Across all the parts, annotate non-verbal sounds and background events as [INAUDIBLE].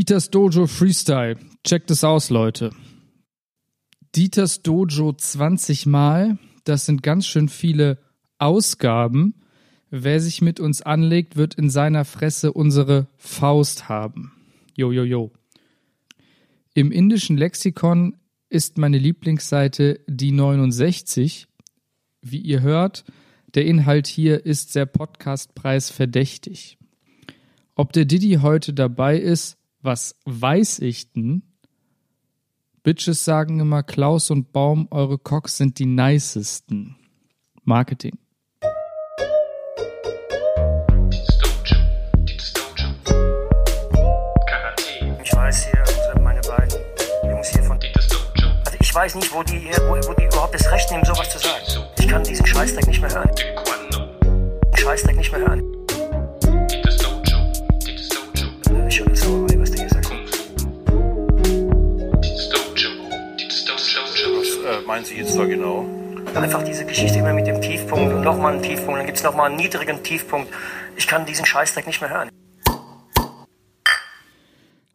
Dieters Dojo Freestyle. Checkt es aus, Leute. Dieters Dojo 20 Mal. Das sind ganz schön viele Ausgaben. Wer sich mit uns anlegt, wird in seiner Fresse unsere Faust haben. Jo, jo, jo. Im indischen Lexikon ist meine Lieblingsseite die 69. Wie ihr hört, der Inhalt hier ist sehr Podcastpreis verdächtig. Ob der Diddy heute dabei ist, was weiß ich denn? Bitches sagen immer, Klaus und Baum, eure Cocks sind die nicesten. Marketing. Ich weiß hier, also meine beiden Jungs hier von. Also ich weiß nicht, wo die, wo, wo die überhaupt das Recht nehmen, sowas zu sagen. Ich kann diesen Scheißdreck nicht mehr hören. Scheißdreck nicht mehr hören. Meinen Sie jetzt da genau? Einfach diese Geschichte immer mit dem Tiefpunkt und nochmal einen Tiefpunkt, dann gibt es nochmal einen niedrigen Tiefpunkt. Ich kann diesen Scheißdreck nicht mehr hören.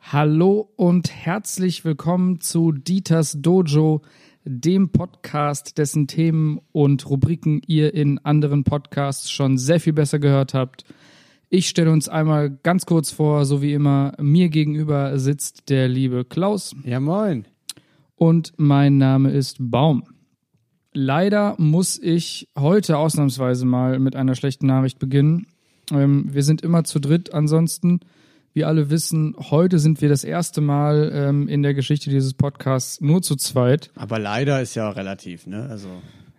Hallo und herzlich willkommen zu Dieters Dojo, dem Podcast, dessen Themen und Rubriken ihr in anderen Podcasts schon sehr viel besser gehört habt. Ich stelle uns einmal ganz kurz vor, so wie immer, mir gegenüber sitzt der liebe Klaus Ja, moin. Und mein Name ist Baum. Leider muss ich heute ausnahmsweise mal mit einer schlechten Nachricht beginnen. Ähm, wir sind immer zu dritt, ansonsten, wie alle wissen, heute sind wir das erste Mal ähm, in der Geschichte dieses Podcasts nur zu zweit. Aber leider ist ja relativ, ne? Also,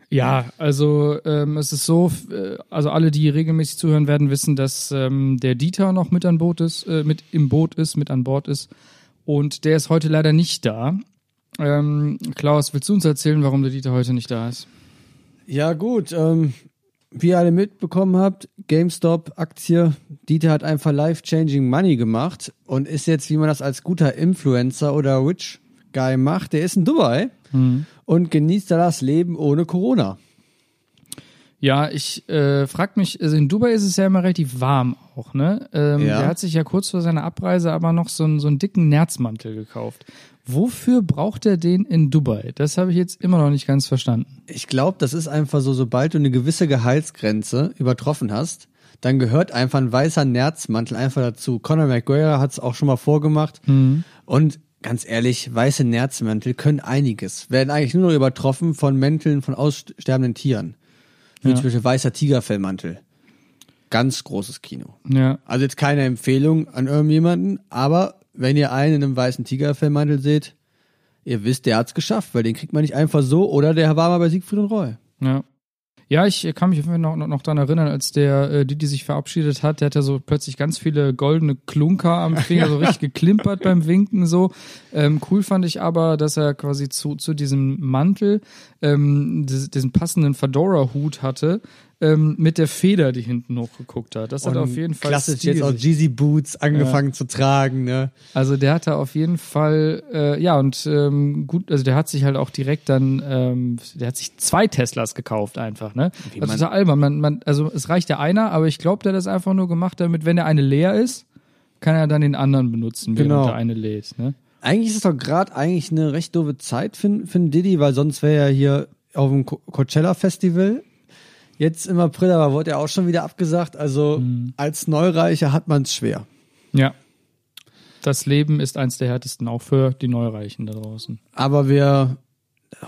Ja, also ähm, es ist so, äh, also alle, die regelmäßig zuhören werden, wissen, dass ähm, der Dieter noch mit an Boot ist, äh, mit im Boot ist, mit an Bord ist. Und der ist heute leider nicht da. Ähm, Klaus, willst du uns erzählen, warum der Dieter heute nicht da ist? ja, gut. Ähm, wie ihr alle mitbekommen habt, GameStop-Aktie, Dieter hat einfach life-changing Money gemacht und ist jetzt, wie man das als guter Influencer oder Rich Guy macht, der ist in Dubai und genießt da das Leben ohne Corona. Ja, ich äh, frag mich, also in Dubai ist es ja immer relativ warm auch, ne? Ähm, Ja. Der hat sich ja kurz vor seiner Abreise aber noch so, einen- so einen dicken Nerzmantel gekauft. Wofür braucht er den in Dubai? Das habe ich jetzt immer noch nicht ganz verstanden. Ich glaube, das ist einfach so, sobald du eine gewisse Gehaltsgrenze übertroffen hast, dann gehört einfach ein weißer Nerzmantel einfach dazu. Conor McGregor hat es auch schon mal vorgemacht. Und ganz ehrlich, weiße Nerzmäntel können einiges. Werden eigentlich nur noch übertroffen von Mänteln von aussterbenden Tieren. Wie Ja. zum Beispiel weißer Tigerfellmantel. Ganz großes Kino. Ja, Also jetzt keine Empfehlung an irgendjemanden, aber wenn ihr einen in einem weißen Tigerfellmantel seht, ihr wisst, der hat's geschafft, weil den kriegt man nicht einfach so oder der war mal bei Siegfried und Roy. Ja. Ja, ich kann mich noch, noch, noch daran erinnern, als der äh, Didi sich verabschiedet hat, der hat ja so plötzlich ganz viele goldene Klunker am [LAUGHS] Finger, so richtig geklimpert beim Winken so. Ähm, cool fand ich aber, dass er quasi zu, zu diesem Mantel ähm, diesen passenden Fedora-Hut hatte, ähm, mit der Feder, die hinten hochgeguckt hat. Das hat auf jeden Fall klassisch Stil jetzt auch. Jeezy Boots angefangen zu tragen, ne? Also der hatte auf jeden Fall, äh, ja, und ähm, gut, also der hat sich halt auch direkt dann, ähm, der hat sich zwei Teslas gekauft einfach, ne? Wie Also total albern. Man, man, also es reicht ja einer, aber ich glaube, der hat das einfach nur gemacht, damit, wenn der eine leer ist, kann er dann den anderen benutzen, während Genau. der eine lädt, ne? Eigentlich ist es doch gerade eigentlich eine recht doofe Zeit für, für einen Diddy, weil sonst wäre er hier auf dem Co- Coachella Festival. Jetzt im April, aber wurde er auch schon wieder abgesagt. Also Mhm. als Neureicher hat man es schwer. Ja. Das Leben ist eins der härtesten, auch für die Neureichen da draußen. Aber wir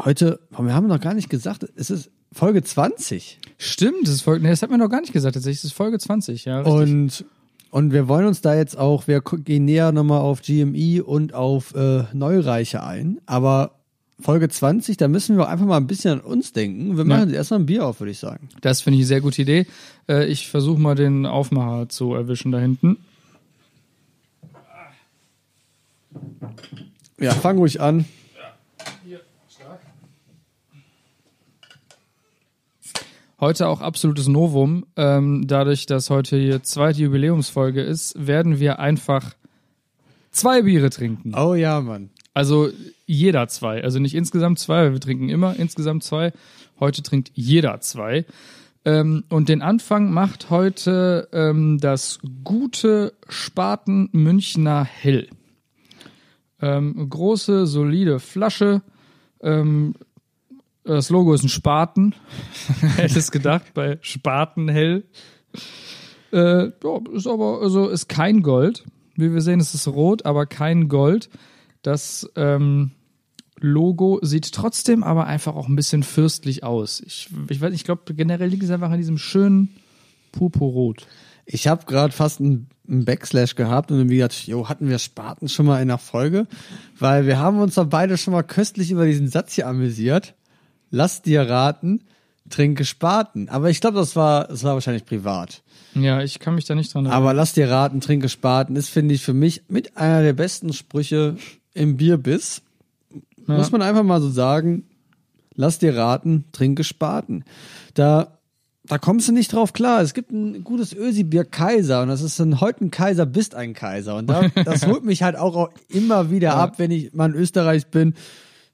heute, wir haben noch gar nicht gesagt, es ist Folge 20. Stimmt, das ist Folge, nee, das hat mir noch gar nicht gesagt, tatsächlich, das ist Folge 20, ja. Richtig. Und, und wir wollen uns da jetzt auch, wir gehen näher nochmal auf GMI und auf äh, Neureiche ein. Aber Folge 20, da müssen wir einfach mal ein bisschen an uns denken. Wir machen jetzt erstmal ein Bier auf, würde ich sagen. Das finde ich eine sehr gute Idee. Äh, ich versuche mal den Aufmacher zu erwischen da hinten. Ja, fang ruhig an. Heute auch absolutes Novum. Ähm, dadurch, dass heute die zweite Jubiläumsfolge ist, werden wir einfach zwei Biere trinken. Oh ja, Mann. Also jeder zwei. Also nicht insgesamt zwei, weil wir trinken immer insgesamt zwei. Heute trinkt jeder zwei. Ähm, und den Anfang macht heute ähm, das gute Spaten Münchner Hell. Ähm, große, solide Flasche. Ähm, das Logo ist ein Spaten. [LAUGHS] Hätte es gedacht, bei Spaten hell. Äh, ja, ist aber, also ist kein Gold. Wie wir sehen, ist es rot, aber kein Gold. Das ähm, Logo sieht trotzdem aber einfach auch ein bisschen fürstlich aus. Ich, ich weiß, ich glaube, generell liegt es einfach an diesem schönen Purpurrot. Ich habe gerade fast einen, einen Backslash gehabt und irgendwie gedacht, jo, hatten wir Spaten schon mal in der Folge? Weil wir haben uns doch beide schon mal köstlich über diesen Satz hier amüsiert. Lass dir raten, trinke Spaten. Aber ich glaube, das war, das war wahrscheinlich privat. Ja, ich kann mich da nicht dran erinnern. Aber lass dir raten, trinke Spaten ist, finde ich, für mich mit einer der besten Sprüche im Bierbiss. Ja. Muss man einfach mal so sagen, lass dir raten, trinke Spaten. Da, da kommst du nicht drauf klar. Es gibt ein gutes Ösi-Bier Kaiser und das ist ein heute ein Kaiser, bist ein Kaiser. Und da, [LAUGHS] das holt mich halt auch, immer wieder ab, wenn ich mal in Österreich bin.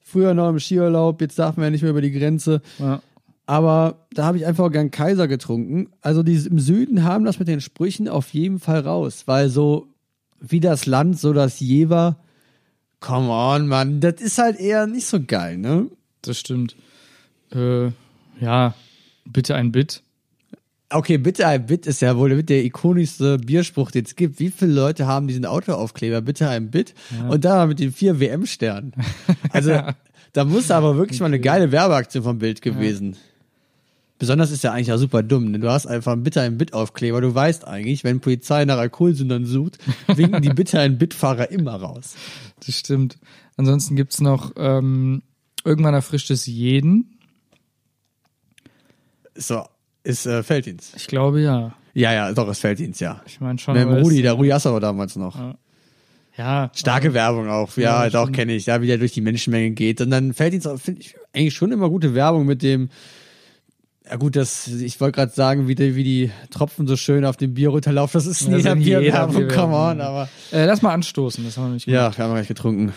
Früher noch im Skiurlaub, jetzt darf man ja nicht mehr über die Grenze. Ja. Aber da habe ich einfach gern Kaiser getrunken. Also die im Süden haben das mit den Sprüchen auf jeden Fall raus, weil so wie das Land, so das Jever. Come on, Mann, das ist halt eher nicht so geil, ne? Das stimmt. Äh, ja, bitte ein Bit. Okay, bitte ein Bit ist ja wohl mit der ikonischste Bierspruch, den es gibt. Wie viele Leute haben diesen Autoaufkleber? Bitte ein Bit. Und da mit den vier WM-Sternen. Also, [LAUGHS] da muss aber wirklich mal eine geile Werbeaktion vom Bild gewesen. Besonders ist ja eigentlich auch super dumm. Denn du hast einfach einen Bitte ein Bit-Aufkleber. Du weißt eigentlich, wenn Polizei nach Alkoholsündern sucht, [LAUGHS] winken die Bitte ein Bit-Fahrer immer raus. Das stimmt. Ansonsten gibt's noch, ähm, irgendwann erfrischt es jeden. So, ist äh, Felddienst. Ich glaube ja. Ja, ja, doch, ist Felddienst, ja. Ich meine schon. Mit es- Rudi, der Rudi Assauer damals noch. Ja. Starke Werbung auch, ja, Ja, doch kenne ich, ja, wie der durch die Menschenmenge geht. Und dann finde ich eigentlich schon immer gute Werbung mit dem, ja gut, das, ich wollte gerade sagen, wie die, wie die Tropfen so schön auf dem Bier runterlaufen. Das ist Ja, nie das jeder Bierwerbung, come on, aber. Äh, lass mal anstoßen, das haben wir nicht Ja, gemacht. wir haben noch gleich getrunken.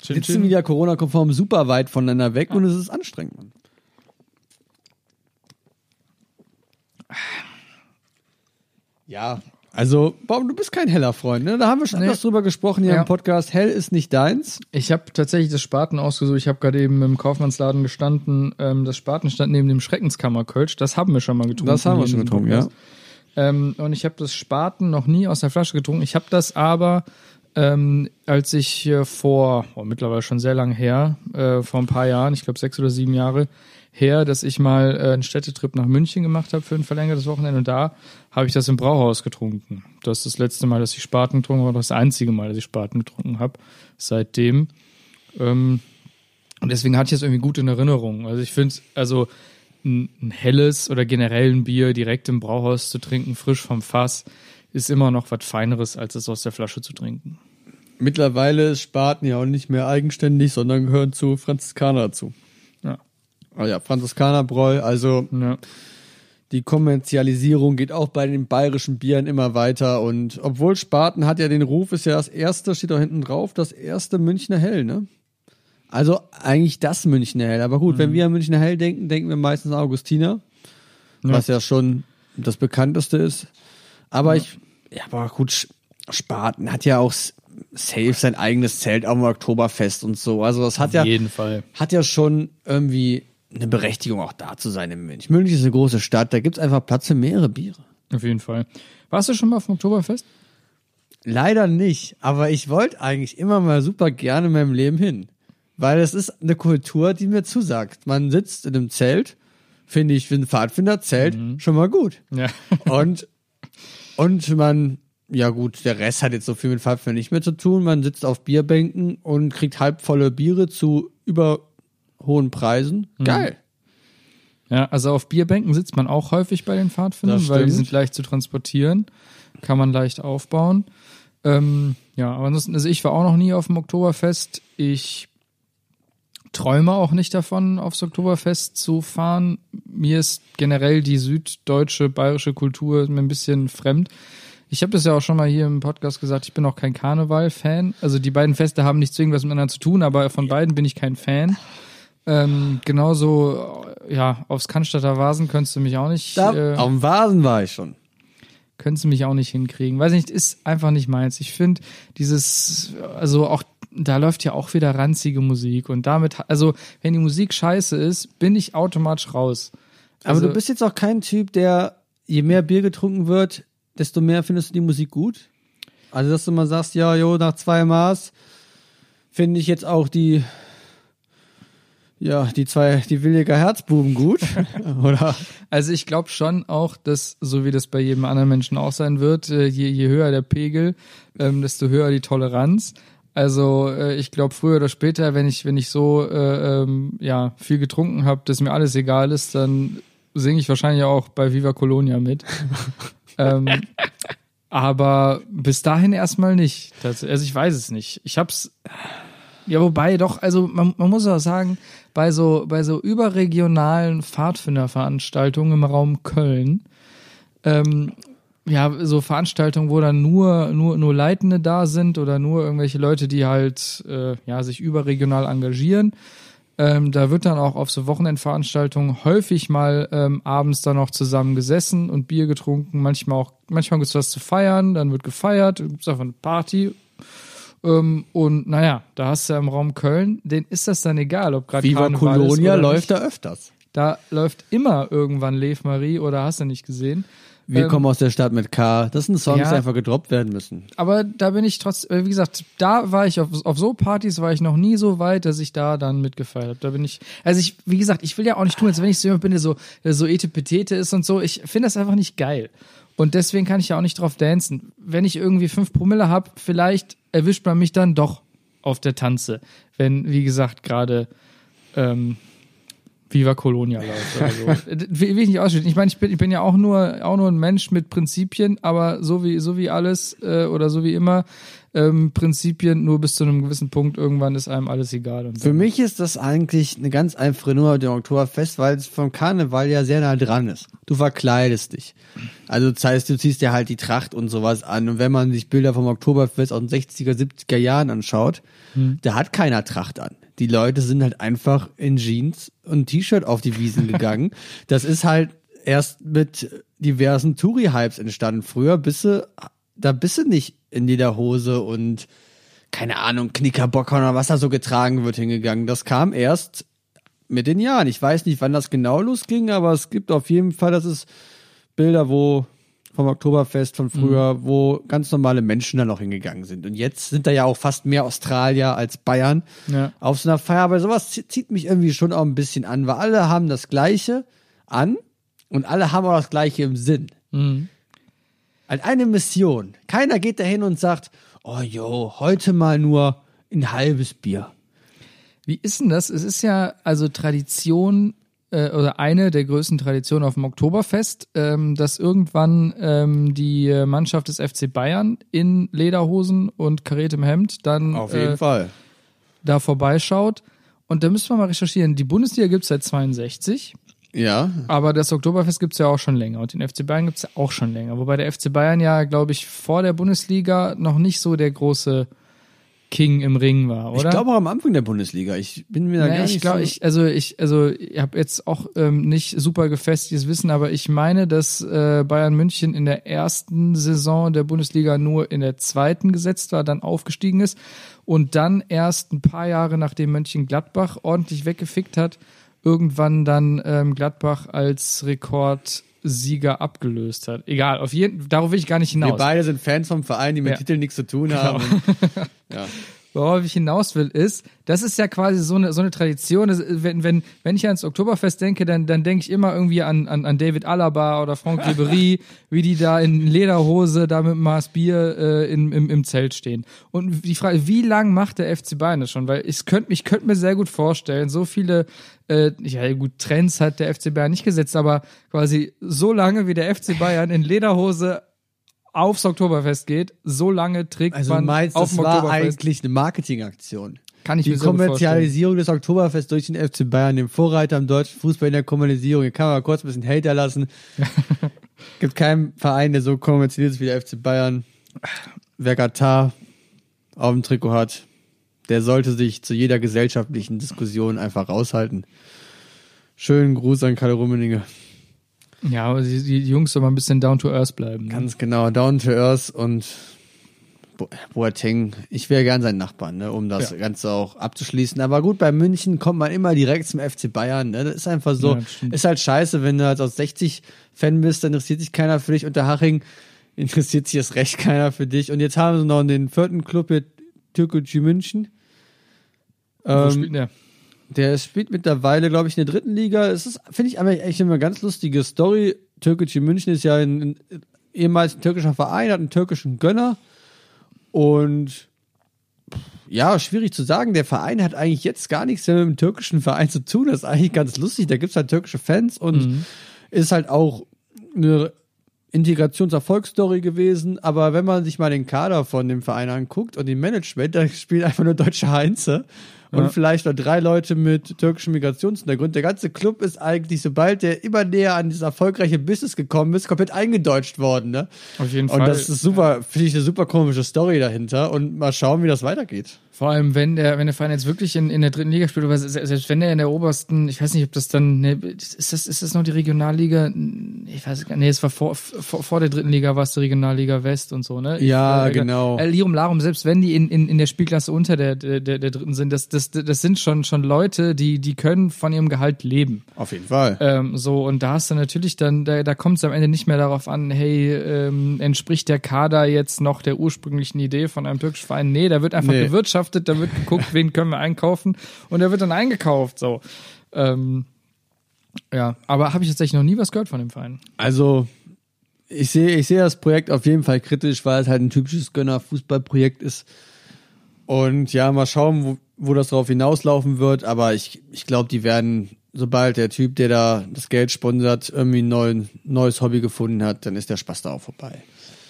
Chin, Sitzen chin. wieder Corona-konform super weit voneinander weg und es ist anstrengend. Mann. Ja, also, Baum, du bist kein heller Freund, ne? Da haben wir schon Nee. drüber gesprochen hier Ja. im Podcast. Hell ist nicht deins. Ich habe tatsächlich das Spaten ausgesucht. Ich habe gerade eben im Kaufmannsladen gestanden. Ähm, das Spaten stand neben dem Schreckenskammerkölsch. Das haben wir schon mal getrunken. Das haben wir schon getrunken, ja. Ähm, und ich habe das Spaten noch nie aus der Flasche getrunken. Ich habe das aber, ähm, als ich hier vor, oh, mittlerweile schon sehr lang her, äh, vor ein paar Jahren, ich glaube sechs oder sieben Jahre her, dass ich mal äh, einen Städtetrip nach München gemacht habe für ein verlängertes Wochenende. Und da habe ich das im Brauhaus getrunken. Das ist das letzte Mal, dass ich Spaten getrunken habe, das einzige Mal, dass ich Spaten getrunken habe. Seitdem. Ähm, und deswegen hatte ich das irgendwie gut in Erinnerung. Also ich finde, also ein, ein helles oder generell ein Bier direkt im Brauhaus zu trinken, frisch vom Fass, ist immer noch was Feineres, als es aus der Flasche zu trinken. Mittlerweile ist Spaten ja auch nicht mehr eigenständig, sondern gehören zu Franziskaner dazu. Ja. Ah ja, Franziskanerbräu, also ja. die Kommerzialisierung geht auch bei den bayerischen Bieren immer weiter und obwohl Spaten hat ja den Ruf, ist ja das erste, steht da hinten drauf, das erste Münchner Hell, ne? Also eigentlich das Münchner Hell. Aber gut, wenn wir an Münchner Hell denken, denken wir meistens an Augustiner, was ja schon das bekannteste ist. Aber ich, ja, aber gut, Spaten hat ja auch safe sein eigenes Zelt am Oktoberfest und so. Also das hat ja, jeden Fall. hat ja schon irgendwie eine Berechtigung, auch da zu sein in München. München ist eine große Stadt, da gibt's einfach Platz für mehrere Biere. Auf jeden Fall. Warst du schon mal auf dem Oktoberfest? Leider nicht, aber ich wollte eigentlich immer mal super gerne in meinem Leben hin. Weil es ist eine Kultur, die mir zusagt. Man sitzt in einem Zelt, finde ich, für ein Pfadfinderzelt schon mal gut. Ja. [LAUGHS] Und, und man, ja gut, der Rest hat jetzt so viel mit Pfadfinder nicht mehr zu tun. Man sitzt auf Bierbänken und kriegt halbvolle Biere zu über hohen Preisen. Geil. Ja, also auf Bierbänken sitzt man auch häufig bei den Pfadfindern, weil die sind leicht zu transportieren, kann man leicht aufbauen. Ähm, ja, aber ansonsten, also ich war auch noch nie auf dem Oktoberfest. Ich träume auch nicht davon, aufs Oktoberfest zu fahren. Mir ist generell die süddeutsche, bayerische Kultur mir ein bisschen fremd. Ich habe das ja auch schon mal hier im Podcast gesagt, ich bin auch kein Karneval-Fan. Also die beiden Feste haben nichts zwingend was miteinander zu tun, aber von beiden bin ich kein Fan. Ähm, genauso, ja, aufs Cannstatter Vasen könntest du mich auch nicht. Da, äh, auf dem Vasen war ich schon. können sie mich auch nicht hinkriegen. Weiß nicht, ist einfach nicht meins. Ich finde dieses, also auch, da läuft ja auch wieder ranzige Musik und damit, also wenn die Musik scheiße ist, bin ich automatisch raus. Aber Also- du bist jetzt auch kein Typ, der, je mehr Bier getrunken wird, desto mehr findest du die Musik gut? Also, dass du mal sagst, ja, jo, nach zwei Maß finde ich jetzt auch die, ja, die zwei, die Williger Herzbuben gut. [LAUGHS] Oder? Also ich glaube schon auch, dass, so wie das bei jedem anderen Menschen auch sein wird, äh, je, je höher der Pegel, ähm, desto höher die Toleranz. Also äh, ich glaube früher oder später, wenn ich wenn ich so äh, ähm, ja viel getrunken habe, dass mir alles egal ist, dann singe ich wahrscheinlich auch bei Viva Colonia mit. [LAUGHS] ähm, aber bis dahin erstmal nicht. Also ich weiß es nicht. Ich hab's ja, wobei doch, also man, man muss auch sagen, bei so, bei so überregionalen Pfadfinderveranstaltungen im Raum Köln, ähm, ja, so Veranstaltungen, wo dann nur, nur, nur Leitende da sind oder nur irgendwelche Leute, die halt, äh, ja, sich überregional engagieren. Ähm, da wird dann auch auf so Wochenendveranstaltungen häufig mal ähm, abends dann noch zusammen gesessen und Bier getrunken. Manchmal auch, manchmal gibt's was zu feiern, dann wird gefeiert, gibt's einfach eine Party. Ähm, und naja, da hast du ja im Raum Köln, denen ist das dann egal, ob gerade Viva Karneval Colonia läuft da öfters. Da läuft immer irgendwann Lev Marie oder hast du nicht gesehen. Wir Ähm, kommen aus der Stadt mit K. Das sind Songs, ja. die einfach gedroppt werden müssen. aber da bin ich trotz, äh, wie gesagt, da war ich auf, auf so Partys war ich noch nie so weit, dass ich da dann mitgefeiert habe. Da bin ich, also ich, wie gesagt, ich will ja auch nicht tun, als wenn ich so jemand bin, der so, der so etepetete ist und so. Ich finde das einfach nicht geil. Und deswegen kann ich ja auch nicht drauf dancen. Wenn ich irgendwie fünf Promille hab, vielleicht erwischt man mich dann doch auf der Tanze. Wenn, wie gesagt, gerade ähm, Viva Colonia läuft oder so. [LAUGHS] Äh, will ich nicht ausschließen. Ich meine, ich bin, ich bin ja auch nur, auch nur ein Mensch mit Prinzipien, aber so wie, so wie alles äh, oder so wie immer, ähm, Prinzipien nur bis zu einem gewissen Punkt, irgendwann ist einem alles egal. Für mich ist das eigentlich eine ganz einfache Nummer dem Oktoberfest, weil es vom Karneval ja sehr nah dran ist. Du verkleidest dich. Also das heißt, du ziehst dir halt die Tracht und sowas an. Und wenn man sich Bilder vom Oktoberfest aus den 60er, 70er Jahren anschaut, da hat keiner Tracht an. Die Leute sind halt einfach in Jeans und T-Shirt auf die Wiesen [LAUGHS] gegangen. Das ist halt erst mit diversen Touri-Hypes entstanden. Früher bist du, da bist du nicht in Lederhose und keine Ahnung, Knickerbocker oder was da so getragen wird hingegangen. Das kam erst mit den Jahren. Ich weiß nicht, wann das genau losging, aber es gibt auf jeden Fall, das ist Bilder, wo vom Oktoberfest von früher, wo ganz normale Menschen da noch hingegangen sind. Und jetzt sind da ja auch fast mehr Australier als Bayern Ja. auf so einer Feier. Aber sowas zie- zieht mich irgendwie schon auch ein bisschen an, weil alle haben das Gleiche an und alle haben auch das Gleiche im Sinn. Als eine Mission. Keiner geht dahin und sagt, oh jo, heute mal nur ein halbes Bier. Wie ist denn das? Es ist ja also Tradition äh, oder eine der größten Traditionen auf dem Oktoberfest, ähm, dass irgendwann ähm, die Mannschaft des FC Bayern in Lederhosen und kariertem Hemd dann äh, Fall. da vorbeischaut. Und da müssen wir mal recherchieren. Die Bundesliga gibt's seit 62, Ja, aber das Oktoberfest gibt's ja auch schon länger und den FC Bayern gibt's ja auch schon länger. Wobei der FC Bayern ja, glaube ich, vor der Bundesliga noch nicht so der große King im Ring war, oder? ich glaube auch am Anfang der Bundesliga. Ich bin mir da Nee, gar nicht ich glaube, so ich, also ich, also ich habe jetzt auch ähm, nicht super gefestigtes Wissen, aber ich meine, dass äh, Bayern München in der ersten Saison der Bundesliga nur in der zweiten gesetzt war, dann aufgestiegen ist und dann erst ein paar Jahre nachdem Mönchengladbach ordentlich weggefickt hat, irgendwann dann ähm, Gladbach als Rekordsieger abgelöst hat. Egal, auf jeden, darauf will ich gar nicht Wir hinaus. beide sind Fans vom Verein, die mit Ja. Titeln nichts zu tun haben. [LAUGHS] ja. Worauf ich hinaus will, ist, das ist ja quasi so eine, so eine Tradition. Das, wenn, wenn, wenn ich ans Oktoberfest denke, dann, dann denke ich immer irgendwie an, an, an David Alaba oder Franck [LAUGHS] Ribéry, wie die da in Lederhose da mit Maß Bier äh, in, im, im Zelt stehen. Und die Frage, wie lang macht der FC Bayern das schon? Weil ich könnte ich könnte mir sehr gut vorstellen, so viele, äh, ja gut, Trends hat der FC Bayern nicht gesetzt, aber quasi so lange wie der FC Bayern in Lederhose aufs Oktoberfest geht, so lange trägt Also man meinst, auf das dem war Oktoberfest. eigentlich eine Marketingaktion. Kann ich Die mir vorstellen. Kommerzialisierung des Oktoberfest durch den FC Bayern, dem Vorreiter im deutschen Fußball in der Kommerzialisierung. Hier kann man mal kurz ein bisschen Hater lassen. [LAUGHS] Gibt keinen Verein, der so kommerzialisiert ist wie der FC Bayern. Wer Katar auf dem Trikot hat, der sollte sich zu jeder gesellschaftlichen Diskussion einfach raushalten. Schönen Gruß an Kalle Rummeninge. Ja, aber die, die Jungs soll mal ein bisschen down to earth bleiben. Ne? Ganz genau, down to earth und Bo- Boateng, ich wäre gern sein Nachbar, ne, um das Ja. Ganze auch abzuschließen. Aber gut, bei München kommt man immer direkt zum FC Bayern. Ne? Das ist einfach so. Ja, ist halt scheiße, wenn du halt aus 60 Fan bist, dann interessiert sich keiner für dich. Unter Haching [LAUGHS] interessiert sich erst recht keiner für dich. Und jetzt haben sie noch den vierten Club hier, Türkgücü München. Wo Ähm, spielt der? Der spielt mittlerweile, glaube ich, in der dritten Liga. Es ist, finde ich, echt immer eine ganz lustige Story. Türkgücü München ist ja ein, ein ehemals ein türkischer Verein, hat einen türkischen Gönner. Und ja, schwierig zu sagen. Der Verein hat eigentlich jetzt gar nichts mehr mit dem türkischen Verein zu tun. Das ist eigentlich ganz lustig. Da gibt's halt türkische Fans und ist halt auch eine Integrationserfolgsstory gewesen. Aber wenn man sich mal den Kader von dem Verein anguckt und den Management, da spielen einfach nur deutsche Heinze und Ja. vielleicht noch drei Leute mit türkischem Migrationshintergrund. Der ganze Club ist eigentlich, sobald der immer näher an dieses erfolgreiche Business gekommen ist, komplett eingedeutscht worden. Ne? Auf jeden Und Fall. das ist super, finde ich eine super komische Story dahinter und mal schauen, wie das weitergeht. Vor allem, wenn der, wenn der Verein jetzt wirklich in, in der dritten Liga spielt, oder se- selbst wenn der in der obersten, ich weiß nicht, ob das dann, ne, ist das, ist das noch die Regionalliga? Ich weiß gar nicht, nee, es war vor, vor, vor der dritten Liga war es die Regionalliga West und so, ne? Ja, Ich, genau. Äh, Lirum Larum, selbst wenn die in, in, in der Spielklasse unter der, der, der der dritten sind, das, das, das sind schon, schon Leute, die, die können von ihrem Gehalt leben. Auf jeden Fall. Ähm, so, und da hast du natürlich dann, da, da kommt es am Ende nicht mehr darauf an, hey, ähm, entspricht der Kader jetzt noch der ursprünglichen Idee von einem türkischen Verein? Nee, da wird einfach Nee. gewirtschaftet, da wird geguckt, wen können wir einkaufen und der wird dann eingekauft, so. Ähm, ja, aber habe ich tatsächlich noch nie was gehört von dem Verein. Also, ich sehe, ich sehe das Projekt auf jeden Fall kritisch, weil es halt ein typisches Gönner-Fußballprojekt ist. Und ja, mal schauen, wo, wo das drauf hinauslaufen wird. Aber ich, ich glaube, die werden, sobald der Typ, der da das Geld sponsert, irgendwie ein neuen, neues Hobby gefunden hat, dann ist der Spaß da auch vorbei.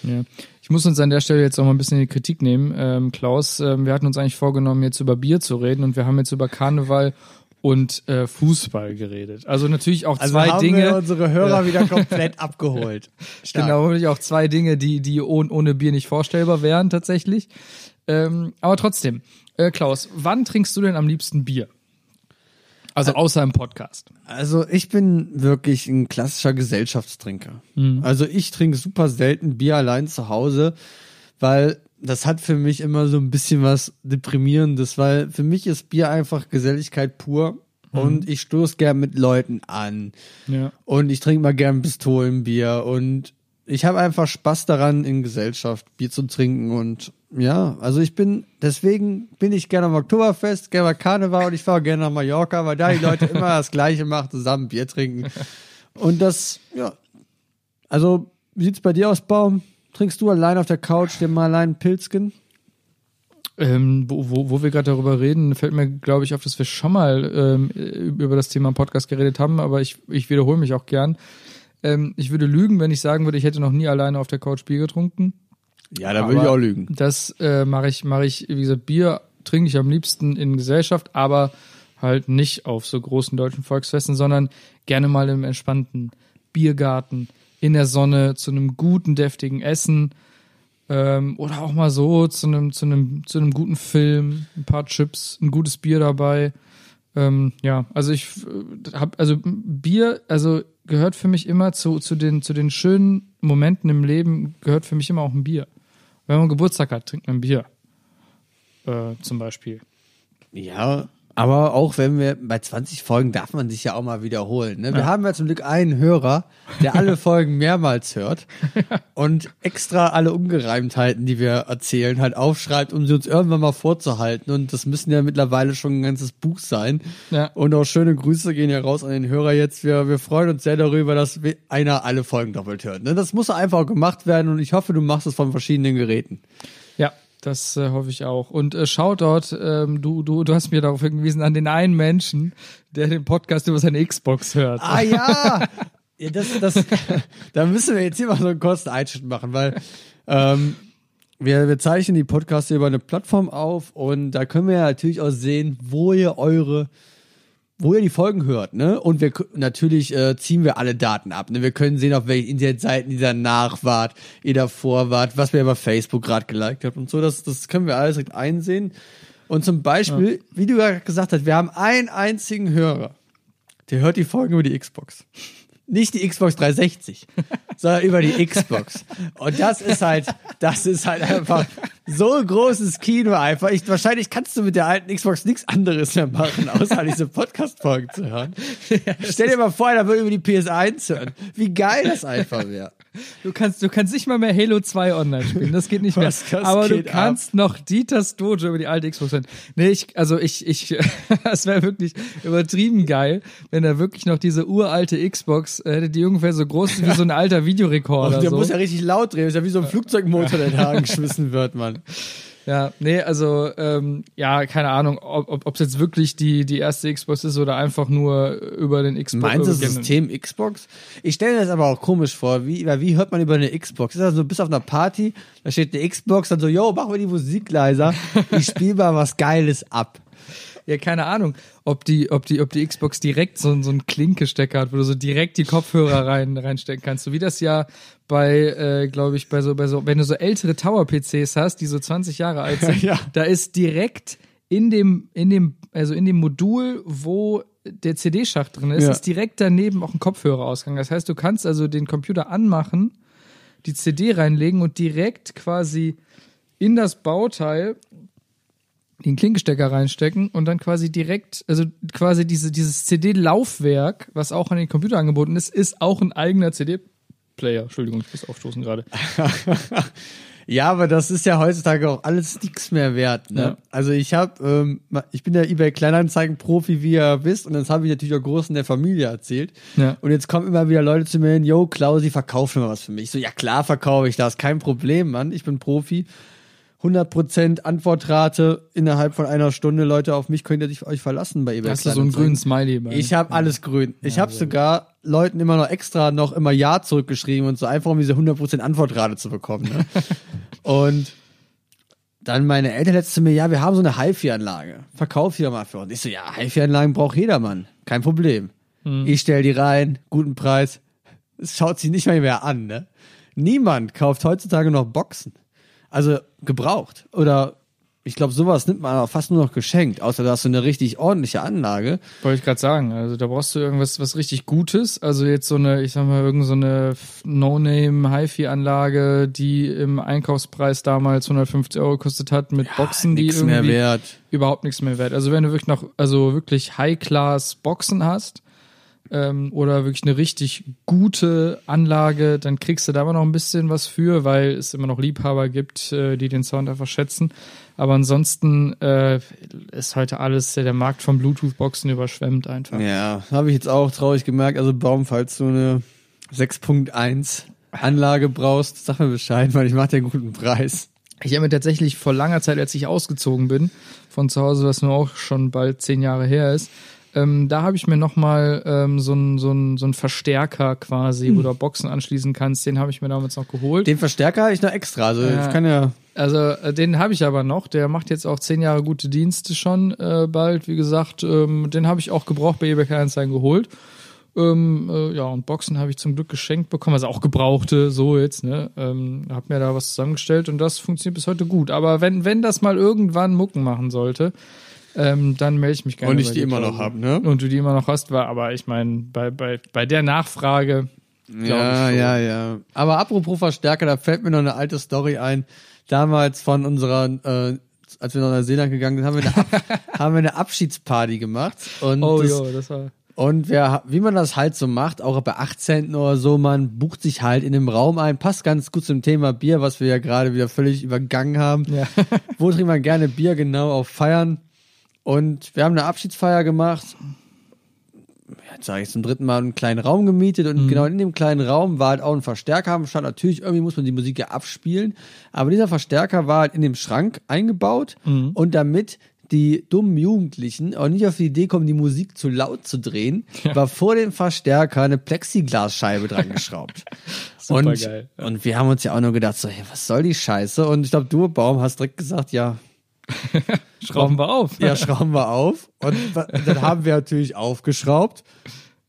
Ja. Ich muss uns an der Stelle jetzt auch mal ein bisschen in die Kritik nehmen. Ähm, Klaus, ähm, wir hatten uns eigentlich vorgenommen, jetzt über Bier zu reden und wir haben jetzt über Karneval und äh, Fußball geredet. Also natürlich auch Also zwei haben Dinge. wir unsere Hörer wieder komplett abgeholt. [LAUGHS] Stark. Genau, wirklich auch zwei Dinge, die, die ohne, ohne Bier nicht vorstellbar wären tatsächlich. Ähm, aber trotzdem, äh, Klaus, wann trinkst du denn am liebsten Bier? Also außer im Podcast. Also ich bin wirklich ein klassischer Gesellschaftstrinker. Also ich trinke super selten Bier allein zu Hause, weil das hat für mich immer so ein bisschen was Deprimierendes, weil für mich ist Bier einfach Geselligkeit pur und ich stoß gern mit Leuten an Ja. und ich trinke mal gern Pistolenbier und ich habe einfach Spaß daran, in Gesellschaft Bier zu trinken und ja, also ich bin, deswegen bin ich gerne am Oktoberfest, gerne mal Karneval und ich fahre gerne nach Mallorca, weil da die Leute immer das Gleiche machen, zusammen Bier trinken. Und das, ja, also wie sieht's bei dir aus, Baum? Trinkst du allein auf der Couch dir mal allein einen Pilzken? Ähm, wo, wo, wo wir gerade darüber reden, fällt mir, glaube ich, auf, dass wir schon mal ähm, über das Thema im Podcast geredet haben, aber ich, ich wiederhole mich auch gern. Ähm, ich würde lügen, wenn ich sagen würde, ich hätte noch nie alleine auf der Couch Bier getrunken. Ja, da würde ich auch lügen. Das äh, mache ich, mache ich, wie gesagt, Bier trinke ich am liebsten in Gesellschaft, aber halt nicht auf so großen deutschen Volksfesten, sondern gerne mal im entspannten Biergarten, in der Sonne, zu einem guten, deftigen Essen ähm, oder auch mal so zu einem, zu einem, zu einem guten Film, ein paar Chips, ein gutes Bier dabei. Ähm, ja, also ich habe, also Bier, also gehört für mich immer zu, zu, den, zu den schönen Momenten im Leben, gehört für mich immer auch ein Bier. Wenn man Geburtstag hat, trinkt man Bier. Äh, zum Beispiel. Ja, aber auch wenn wir bei 20 Folgen darf man sich ja auch mal wiederholen. Ne? Wir haben ja zum Glück einen Hörer, der alle [LAUGHS] Folgen mehrmals hört [LAUGHS] und extra alle Ungereimtheiten, die wir erzählen, halt aufschreibt, um sie uns irgendwann mal vorzuhalten. Und das müssen ja mittlerweile schon ein ganzes Buch sein. Ja. Und auch schöne Grüße gehen ja raus an den Hörer jetzt. Wir, wir freuen uns sehr darüber, dass einer alle Folgen doppelt hört. Ne? Das muss einfach auch gemacht werden und ich hoffe, du machst es von verschiedenen Geräten. Das äh, hoffe ich auch. Und äh, Shoutout, ähm, du, du, du hast mir darauf hingewiesen, an den einen Menschen, der den Podcast über seine Xbox hört. Ah ja! [LAUGHS] ja das, das, [LAUGHS] da müssen wir jetzt hier mal so einen kurzen Einschnitt machen, weil ähm, wir, wir zeichnen die Podcasts über eine Plattform auf und da können wir ja natürlich auch sehen, wo ihr eure wo ihr die Folgen hört, ne? Und wir natürlich äh, ziehen wir alle Daten ab. Ne? Wir können sehen, auf welchen Internetseiten ihr danach wart, ihr davor wart, was wir über Facebook gerade geliked habt und so. Das, das können wir alles direkt einsehen. Und zum Beispiel, wie du ja gesagt hast, wir haben einen einzigen Hörer, der hört die Folgen über die Xbox. Nicht die Xbox 360, sondern über die Xbox. Und das ist halt, das ist halt einfach so ein großes Kino einfach. Ich, wahrscheinlich kannst du mit der alten Xbox nichts anderes mehr machen, außer diese Podcast-Folgen zu hören. Stell dir mal vor, da würde über die PS1 hören. Wie geil das einfach wäre. Du kannst, du kannst nicht mal mehr Halo 2 online spielen. Das geht nicht mehr. Was, Aber du geht ab. kannst noch Dieters Dojo über die alte Xbox hören. Nee, ich, also ich, ich, [LAUGHS] das wäre wirklich übertrieben geil, wenn da wirklich noch diese uralte Xbox äh, hätte, die ungefähr so groß ist wie so ein alter Videorekorder. Und der so. muss ja richtig laut drehen. Das ist ja wie so ein Flugzeugmotor, der da [LAUGHS] angeschmissen wird, Mann. Ja, nee, also ähm, ja, keine Ahnung, ob ob es jetzt wirklich die die erste Xbox ist oder einfach nur über den Xbox. Meinst du das System Xbox? Ich stelle mir das aber auch komisch vor. Wie, weil wie hört man über eine Xbox? Ist das so, bis auf einer Party, da steht eine Xbox, dann so, yo, machen wir die Musik leiser. Ich spiele mal was Geiles ab. Ja, keine Ahnung, ob die, ob die, ob die Xbox direkt so, so einen Klinkestecker hat, wo du so direkt die Kopfhörer rein, reinstecken kannst. So wie das ja bei, äh, glaube ich, bei so, bei so, wenn du so ältere Tower-PCs hast, die so 20 Jahre alt sind, [LAUGHS] Ja. da ist direkt in dem, in dem, also in dem Modul, wo der CD-Schacht drin ist, Ja. ist direkt daneben auch ein Kopfhörerausgang. Das heißt, du kannst also den Computer anmachen, die CD reinlegen und direkt quasi in das Bauteil den Klinkestecker reinstecken und dann quasi direkt, also quasi diese, dieses CD-Laufwerk, was auch an den Computer angeboten ist, ist auch ein eigener CD-Player. Entschuldigung, ich muss aufstoßen gerade. [LAUGHS] Ja, aber das ist ja heutzutage auch alles nichts mehr wert. Ne? Ja. Also ich habe, ähm, ich bin ja eBay Kleinanzeigen-Profi, wie ihr wisst, und das habe ich natürlich auch großen der Familie erzählt. Ja. Und jetzt kommen immer wieder Leute zu mir hin, yo, Klausi, verkauf mir mal was für mich. Ich so, ja klar verkaufe ich das, kein Problem, Mann, ich bin Profi. 100% Antwortrate innerhalb von einer Stunde, Leute, auf mich könnt ihr euch verlassen bei eBay Hast du so einen grünen Smiley bei? Ich habe alles grün. Ich habe sogar Leuten immer noch extra noch immer Ja zurückgeschrieben und so einfach, um diese 100% Antwortrate zu bekommen. Ne? [LAUGHS] und dann meine Eltern letzte zu mir, ja, wir haben so eine HiFi-Anlage. Verkauf die doch mal für uns. Ich so, ja, HiFi-Anlagen braucht jedermann. Kein Problem. Ich stell die rein, guten Preis. Es schaut sich nicht mal mehr an, ne? Niemand kauft heutzutage noch Boxen. Also gebraucht. Oder ich glaube, sowas nimmt man aber fast nur noch geschenkt, außer da hast du eine richtig ordentliche Anlage. Wollte ich gerade sagen. Also da brauchst du irgendwas was richtig Gutes. Also jetzt so eine, ich sag mal, irgend so eine No-Name HiFi-Anlage, die im Einkaufspreis damals 150 Euro gekostet hat, mit Boxen, die irgendwie mehr wert. überhaupt nichts mehr wert. Also wenn du wirklich noch, also wirklich High-Class Boxen hast, ähm, oder wirklich eine richtig gute Anlage, dann kriegst du da aber noch ein bisschen was für, weil es immer noch Liebhaber gibt, äh, die den Sound einfach schätzen. Aber ansonsten äh, ist heute alles, der Markt von Bluetooth-Boxen überschwemmt einfach. Ja, habe ich jetzt auch traurig gemerkt. Also Baum, falls du eine 6.1 Anlage brauchst, sag mir Bescheid, weil ich mache dir einen guten Preis. Ich habe mir tatsächlich vor langer Zeit, als ich ausgezogen bin, von zu Hause, was nur auch schon bald zehn Jahre her ist, ähm, da habe ich mir nochmal ähm, so einen so so Verstärker quasi, wo du Boxen anschließen kannst, den habe ich mir damals noch geholt. Den Verstärker habe ich noch extra. Also Ja. ich kann ja. Also äh, den habe ich aber noch. Der macht jetzt auch zehn Jahre gute Dienste schon äh, bald. Wie gesagt, ähm, den habe ich auch gebraucht bei eBay Kleinanzeigen geholt. Ähm, äh, ja, und Boxen habe ich zum Glück geschenkt bekommen, also auch gebrauchte, so jetzt, ne? Ähm, hab mir da was zusammengestellt und das funktioniert bis heute gut. Aber wenn, wenn das mal irgendwann Mucken machen sollte, ähm, dann melde ich mich gerne. Und ich die immer noch Klausi. hab, ne? Und du die immer noch hast, war, aber ich meine, bei, bei, bei der Nachfrage, Ja, ich schon. ja, ja. Aber apropos Verstärker, da fällt mir noch eine alte Story ein. Damals von unserer, äh, als wir nach Neuseeland gegangen sind, haben wir eine, Ab [LAUGHS] haben wir eine Abschiedsparty gemacht. Und Oh, das, jo, das war. Und wer, wie man das halt so macht, auch bei 18. oder so, man bucht sich halt in dem Raum ein, passt ganz gut zum Thema Bier, was wir ja gerade wieder völlig übergangen haben. Ja. Wo trinkt man gerne Bier? Genau, auf Feiern. Und wir haben eine Abschiedsfeier gemacht. Jetzt sage ich zum dritten Mal einen kleinen Raum gemietet und genau in dem kleinen Raum war halt auch ein Verstärker am Stand. Natürlich, irgendwie muss man die Musik ja abspielen. Aber dieser Verstärker war halt in dem Schrank eingebaut und damit die dummen Jugendlichen auch nicht auf die Idee kommen, die Musik zu laut zu drehen, war vor dem Verstärker eine Plexiglasscheibe dran [LAUGHS] geschraubt. und, Supergeil, ja. und wir haben uns ja auch nur gedacht, so, hey, was soll die Scheiße? Und ich glaube, du, Baum, hast direkt gesagt, ja, [LAUGHS] Schrauben wir auf. ja, schrauben wir auf. Und dann haben wir natürlich aufgeschraubt,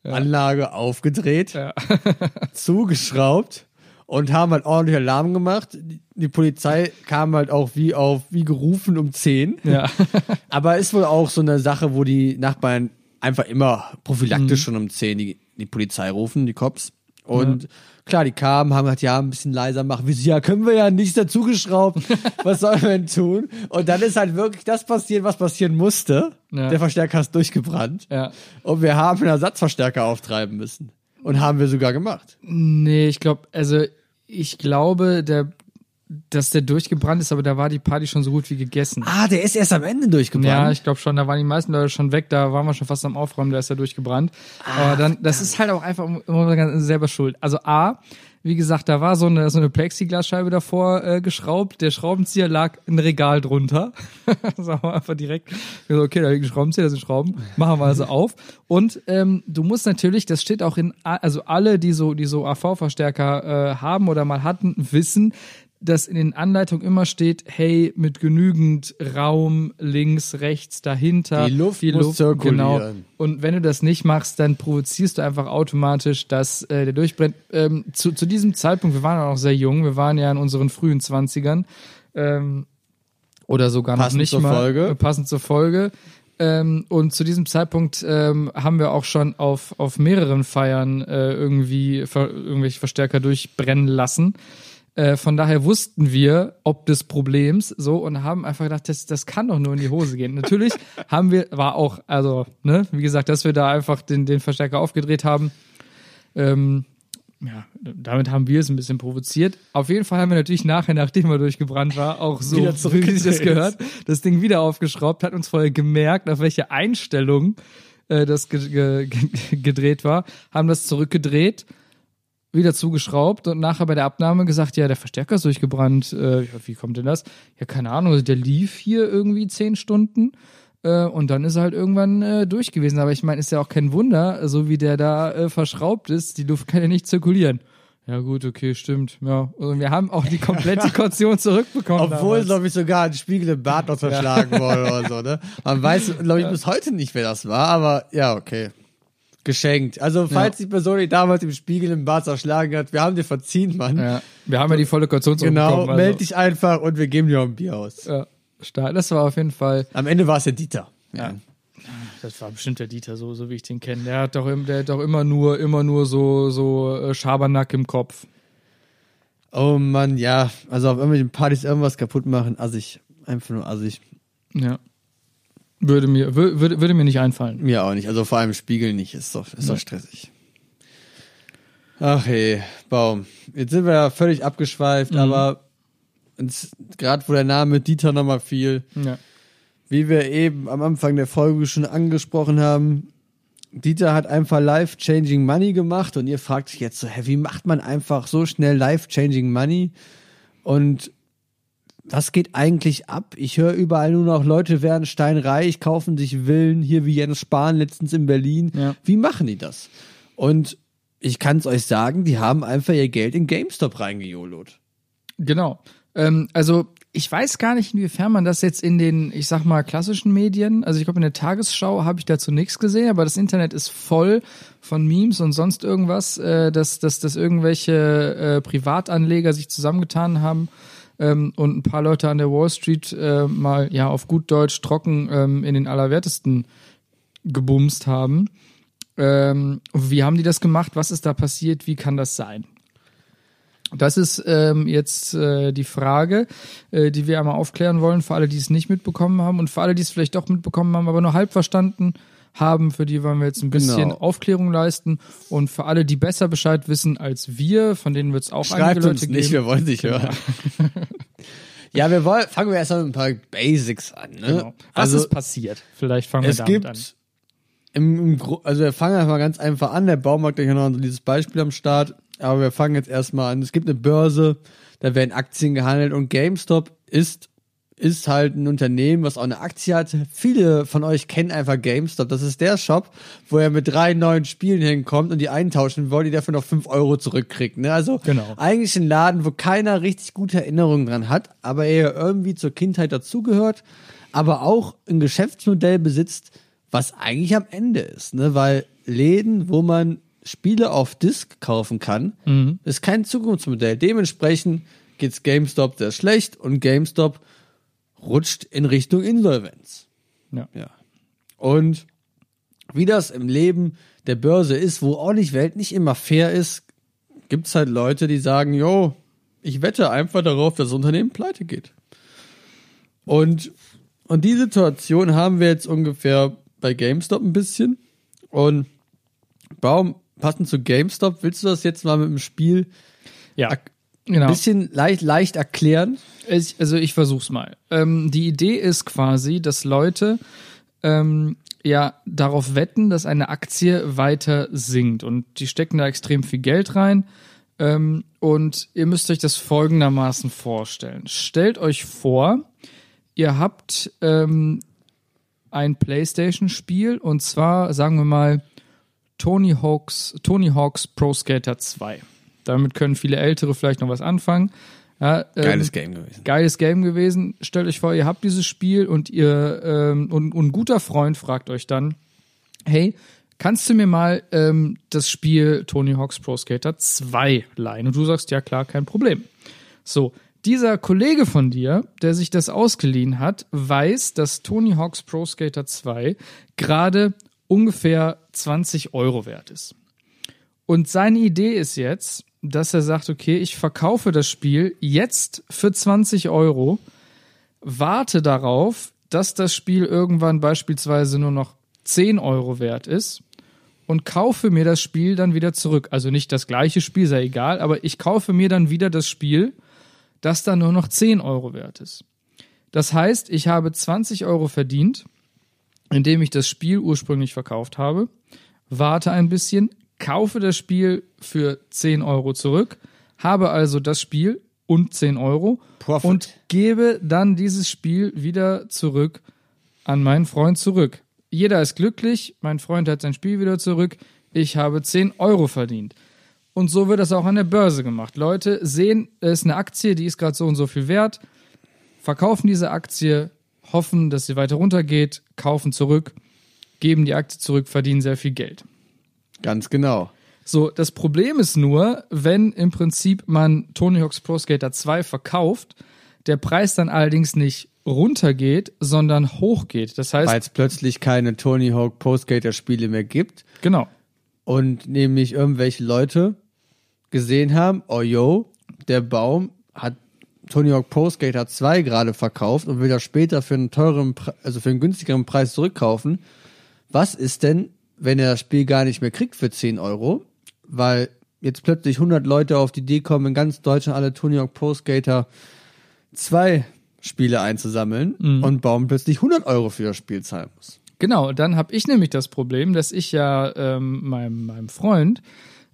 Anlage aufgedreht, Ja. [LAUGHS] zugeschraubt und haben halt ordentlich Alarm gemacht. Die- Polizei kam halt auch wie auf, wie gerufen um 10. ja. [LAUGHS] Aber ist wohl auch so eine Sache, wo die Nachbarn einfach immer prophylaktisch schon um 10 die, die Polizei rufen, die Cops. Und klar, die kamen, haben gesagt, ja, ein bisschen leiser machen. Wir ja, können wir ja nichts dazugeschraubt. [LAUGHS] Was sollen wir denn tun? Und dann ist halt wirklich das passiert, was passieren musste. Ja. Der Verstärker ist durchgebrannt. Ja. Und wir haben einen Ersatzverstärker auftreiben müssen. Und haben wir sogar gemacht. Nee, ich glaube, also ich glaube, der, dass der durchgebrannt ist, aber da war die Party schon so gut wie gegessen. Ah, der ist erst am Ende durchgebrannt. Ja, ich glaube schon, da waren die meisten Leute schon weg, da waren wir schon fast am Aufräumen, da ist er durchgebrannt. Aber dann, das ist halt auch einfach immer selber schuld. Also A, wie gesagt, da war so eine, so eine Plexiglasscheibe davor äh, geschraubt, der Schraubenzieher lag ein Regal drunter. [LAUGHS] Sagen wir einfach direkt, so, okay, da liegt ein Schraubenzieher, da sind Schrauben, machen wir also auf. Und ähm, du musst natürlich, das steht auch in, also alle, die so, die so AV-Verstärker äh, haben oder mal hatten, wissen, dass in den Anleitungen immer steht, hey, mit genügend Raum links, rechts, dahinter. Die Luft muss zirkulieren. Genau. Und wenn du das nicht machst, dann provozierst du einfach automatisch, dass äh, der durchbrennt. Ähm, zu, zu diesem Zeitpunkt, wir waren auch noch sehr jung, wir waren ja in unseren frühen Zwanzigern ähm, oder sogar noch Passend nicht zur mal Folge. äh, passend zur Folge. Ähm, und zu diesem Zeitpunkt ähm, haben wir auch schon auf, auf mehreren Feiern äh, irgendwie ver irgendwelche Verstärker durchbrennen lassen. Äh, von daher wussten wir, ob des Problems so und haben einfach gedacht, das, das kann doch nur in die Hose gehen. Natürlich [LAUGHS] haben wir, war auch, also, ne, wie gesagt, dass wir da einfach den, den Verstärker aufgedreht haben. Ähm, ja, damit haben wir es ein bisschen provoziert. Auf jeden Fall haben wir natürlich nachher, nachdem er durchgebrannt war, auch so, wie sich [LAUGHS] das gehört, das Ding wieder aufgeschraubt, hat uns vorher gemerkt, auf welche Einstellung äh, das ge ge [LAUGHS] gedreht war, haben das zurückgedreht, wieder zugeschraubt und nachher bei der Abnahme gesagt, ja, der Verstärker ist durchgebrannt. Äh, wie kommt denn das? Ja, keine Ahnung, also der lief hier irgendwie zehn Stunden. Äh, und dann ist er halt irgendwann äh, durch gewesen. Aber ich meine, ist ja auch kein Wunder, so wie der da äh, verschraubt ist, die Luft kann ja nicht zirkulieren. Ja gut, okay, stimmt. Ja, und wir haben auch die komplette [LAUGHS] Kaution zurückbekommen. Obwohl, glaube ich, sogar ein Spiegel im Bad noch zerschlagen wurde oder so, ne? Man weiß, glaube ich, bis heute nicht, wer das war, aber ja, okay. Geschenkt. Also, falls die Person, die damals im Spiegel im Bad zerschlagen hat, wir haben dir verziehen, Mann. ja, wir haben ja die volle Kaution Genau, zurückbekommen. meld dich einfach und wir geben dir auch ein Bier aus. Ja, stark. Das war auf jeden Fall Am Ende war es der Dieter. Ja. Das war bestimmt der Dieter, so, so wie ich den kenne. Der hat doch, der hat doch immer nur, immer nur so, so äh, Schabernack im Kopf. Oh Mann, ja. Also auf irgendwelchen Partys irgendwas kaputt machen, assig. Einfach nur assig. Ja. Würde mir, wür- würde, würde mir nicht einfallen. Mir auch nicht. Also vor allem Spiegel nicht. Ist doch, ist doch stressig. Ach hey, Baum. Jetzt sind wir ja völlig abgeschweift, aber gerade wo der Name Dieter nochmal fiel, Ja. wie wir eben am Anfang der Folge schon angesprochen haben, Dieter hat einfach Life-Changing Money gemacht und ihr fragt euch jetzt so, hä, wie macht man einfach so schnell Life-Changing Money? Und was geht eigentlich ab? Ich höre überall nur noch, Leute werden steinreich, kaufen sich Villen, hier wie Jens Spahn letztens in Berlin. Ja. Wie machen die das? Und ich kann es euch sagen, die haben einfach ihr Geld in GameStop reingejolot. Genau. Ähm, also ich weiß gar nicht, inwiefern man das jetzt in den, ich sag mal, klassischen Medien, also ich glaube in der Tagesschau habe ich dazu nichts gesehen, aber das Internet ist voll von Memes und sonst irgendwas, äh, dass, dass, dass irgendwelche äh, Privatanleger sich zusammengetan haben ähm, und ein paar Leute an der Wall Street äh, mal ja auf gut Deutsch trocken ähm, in den Allerwertesten gebumst haben. Ähm, wie haben die das gemacht? Was ist da passiert? Wie kann das sein? Das ist ähm, jetzt äh, die Frage, äh, die wir einmal aufklären wollen, für alle, die es nicht mitbekommen haben und für alle, die es vielleicht doch mitbekommen haben, aber nur halb verstanden haben, für die wollen wir jetzt ein bisschen Genau. Aufklärung leisten und für alle, die besser Bescheid wissen als wir, von denen wird es auch Schreibt einige uns Leute nicht, geben. wir wollen nicht hören. ja, wir wollen, fangen wir erstmal mit ein paar Basics an. Ne? Genau. Was also, ist passiert? Vielleicht fangen wir es damit gibt an. im, im also wir fangen einfach ganz einfach an. Der Baumarkt hat ja noch dieses Beispiel am Start, aber wir fangen jetzt erstmal an. Es gibt eine Börse, da werden Aktien gehandelt und GameStop ist ist halt ein Unternehmen, was auch eine Aktie hat. Viele von euch kennen einfach GameStop. Das ist der Shop, wo er mit drei neuen Spielen hinkommt und die eintauschen wollt, die dafür noch fünf Euro zurückkriegt. Ne? Also Genau. eigentlich ein Laden, wo keiner richtig gute Erinnerungen dran hat, aber er irgendwie zur Kindheit dazugehört, aber auch ein Geschäftsmodell besitzt, was eigentlich am Ende ist, ne? Weil Läden, wo man Spiele auf Disc kaufen kann, ist kein Zukunftsmodell. Dementsprechend geht's GameStop sehr schlecht und GameStop rutscht in Richtung Insolvenz. Ja. Ja. Und wie das im Leben der Börse ist, wo auch nicht Welt nicht immer fair ist, gibt's halt Leute, die sagen, jo, ich wette einfach darauf, dass das Unternehmen pleite geht. Und, und die Situation haben wir jetzt ungefähr bei GameStop ein bisschen. Und Baum, passend zu GameStop, willst du das jetzt mal mit dem Spiel Ja. ak- Genau. ein bisschen leicht, leicht erklären? Ich, also ich versuch's mal. Ähm, die Idee ist quasi, dass Leute ähm, ja darauf wetten, dass eine Aktie weiter sinkt und die stecken da extrem viel Geld rein. Ähm, und ihr müsst euch das folgendermaßen vorstellen. Stellt euch vor, ihr habt ähm, ein PlayStation-Spiel und zwar sagen wir mal Tony Hawks, Tony Hawks Pro Skater 2. Damit können viele Ältere vielleicht noch was anfangen. Ja, ähm, Game gewesen. geiles Game gewesen. Stellt euch vor, ihr habt dieses Spiel und ihr ähm, und, und ein guter Freund fragt euch dann, hey, kannst du mir mal ähm, das Spiel Tony Hawk's Pro Skater 2 leihen? Und du sagst, ja klar, kein Problem. So, dieser Kollege von dir, der sich das ausgeliehen hat, weiß, dass Tony Hawk's Pro Skater 2 gerade ungefähr 20 Euro wert ist. Und seine Idee ist jetzt, dass er sagt, okay, ich verkaufe das Spiel jetzt für 20 Euro, warte darauf, dass das Spiel irgendwann beispielsweise nur noch 10 Euro wert ist und kaufe mir das Spiel dann wieder zurück. Also nicht das gleiche Spiel, sei egal, aber ich kaufe mir dann wieder das Spiel, das dann nur noch 10 Euro wert ist. Das heißt, ich habe 20 Euro verdient, indem ich das Spiel ursprünglich verkauft habe, warte ein bisschen, kaufe das Spiel für 10 Euro zurück, habe also das Spiel und 10 Euro Profit. und gebe dann dieses Spiel wieder zurück an meinen Freund zurück. Jeder ist glücklich, mein Freund hat sein Spiel wieder zurück, ich habe 10 Euro verdient. Und so wird das auch an der Börse gemacht. Leute sehen, es ist eine Aktie, die ist gerade so und so viel wert, verkaufen diese Aktie, hoffen, dass sie weiter runtergeht, kaufen zurück, geben die Aktie zurück, verdienen sehr viel Geld. Ganz genau. So, das Problem ist nur, wenn im Prinzip man Tony Hawk's Pro Skater 2 verkauft, der Preis dann allerdings nicht runtergeht, sondern hochgeht. Das heißt, Weil es plötzlich keine Tony Hawk Pro Skater Spiele mehr gibt genau. und nämlich irgendwelche Leute gesehen haben, oh yo, der Baum hat Tony Hawk Pro Skater 2 gerade verkauft und will das später für einen teuren, also für einen günstigeren Preis zurückkaufen. Was ist denn, wenn er das Spiel gar nicht mehr kriegt für 10 Euro? Weil jetzt plötzlich 100 Leute auf die Idee kommen, in ganz Deutschland alle Tony Hawk Pro Skater 2 Spiele einzusammeln und Baum plötzlich 100 Euro für das Spiel zahlen muss. Genau, dann habe ich nämlich das Problem, dass ich ja ähm, meinem, meinem Freund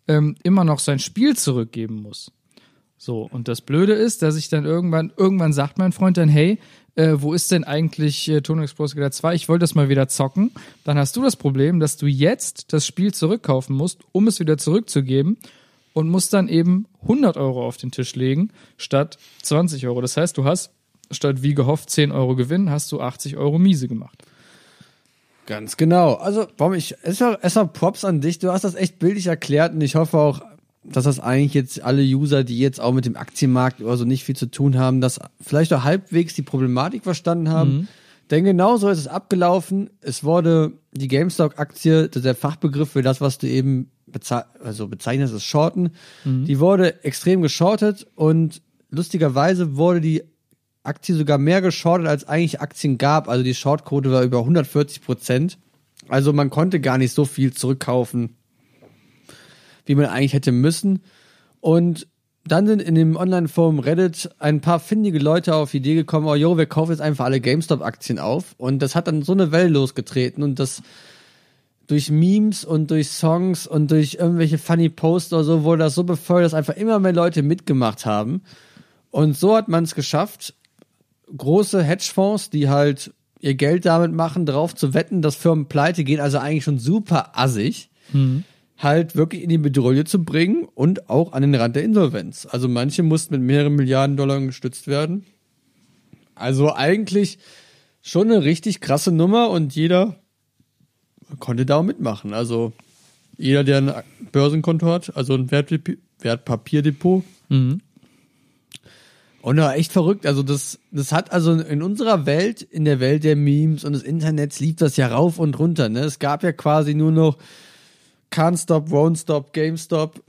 ähm, immer noch sein Spiel zurückgeben muss. So, und das Blöde ist, dass ich dann irgendwann, irgendwann sagt mein Freund dann, hey, äh, wo ist denn eigentlich äh, Tony Skater 2? Ich wollte das mal wieder zocken. Dann hast du das Problem, dass du jetzt das Spiel zurückkaufen musst, um es wieder zurückzugeben und musst dann eben 100 Euro auf den Tisch legen statt 20 Euro. Das heißt, du hast statt wie gehofft 10 Euro Gewinn, hast du 80 Euro miese gemacht. Ganz genau. Also, warum ich, erstmal Props an dich. Du hast das echt bildlich erklärt und ich hoffe auch, dass das eigentlich jetzt alle User, die jetzt auch mit dem Aktienmarkt oder so nicht viel zu tun haben, dass vielleicht auch halbwegs die Problematik verstanden haben. Denn genau so ist es abgelaufen. Es wurde die GameStop-Aktie, der Fachbegriff für das, was du eben beze also bezeichnest, ist Shorten. Die wurde extrem geschortet und lustigerweise wurde die Aktie sogar mehr geschortet, als eigentlich Aktien gab. Also die Shortquote war über 140 Prozent. Also man konnte gar nicht so viel zurückkaufen, wie man eigentlich hätte müssen. Und dann sind in dem Online-Forum Reddit ein paar findige Leute auf die Idee gekommen, oh jo, wir kaufen jetzt einfach alle GameStop-Aktien auf. Und das hat dann so eine Welle losgetreten und das durch Memes und durch Songs und durch irgendwelche funny Posts oder so wurde das so befeuert, dass einfach immer mehr Leute mitgemacht haben. Und so hat man es geschafft, große Hedgefonds, die halt ihr Geld damit machen, darauf zu wetten, dass Firmen pleite gehen, also eigentlich schon super assig, halt wirklich in die Bedrohung zu bringen und auch an den Rand der Insolvenz. Also manche mussten mit mehreren Milliarden Dollar gestützt werden. Also eigentlich schon eine richtig krasse Nummer und jeder konnte da auch mitmachen. Also jeder, der ein Börsenkonto hat, also ein Wertpapier, Wertpapierdepot, Und ja, echt verrückt. Also das, das hat also in unserer Welt, in der Welt der Memes und des Internets lief das ja rauf und runter. Ne? Es gab ja quasi nur noch Can't Stop, Won't Stop, GameStop.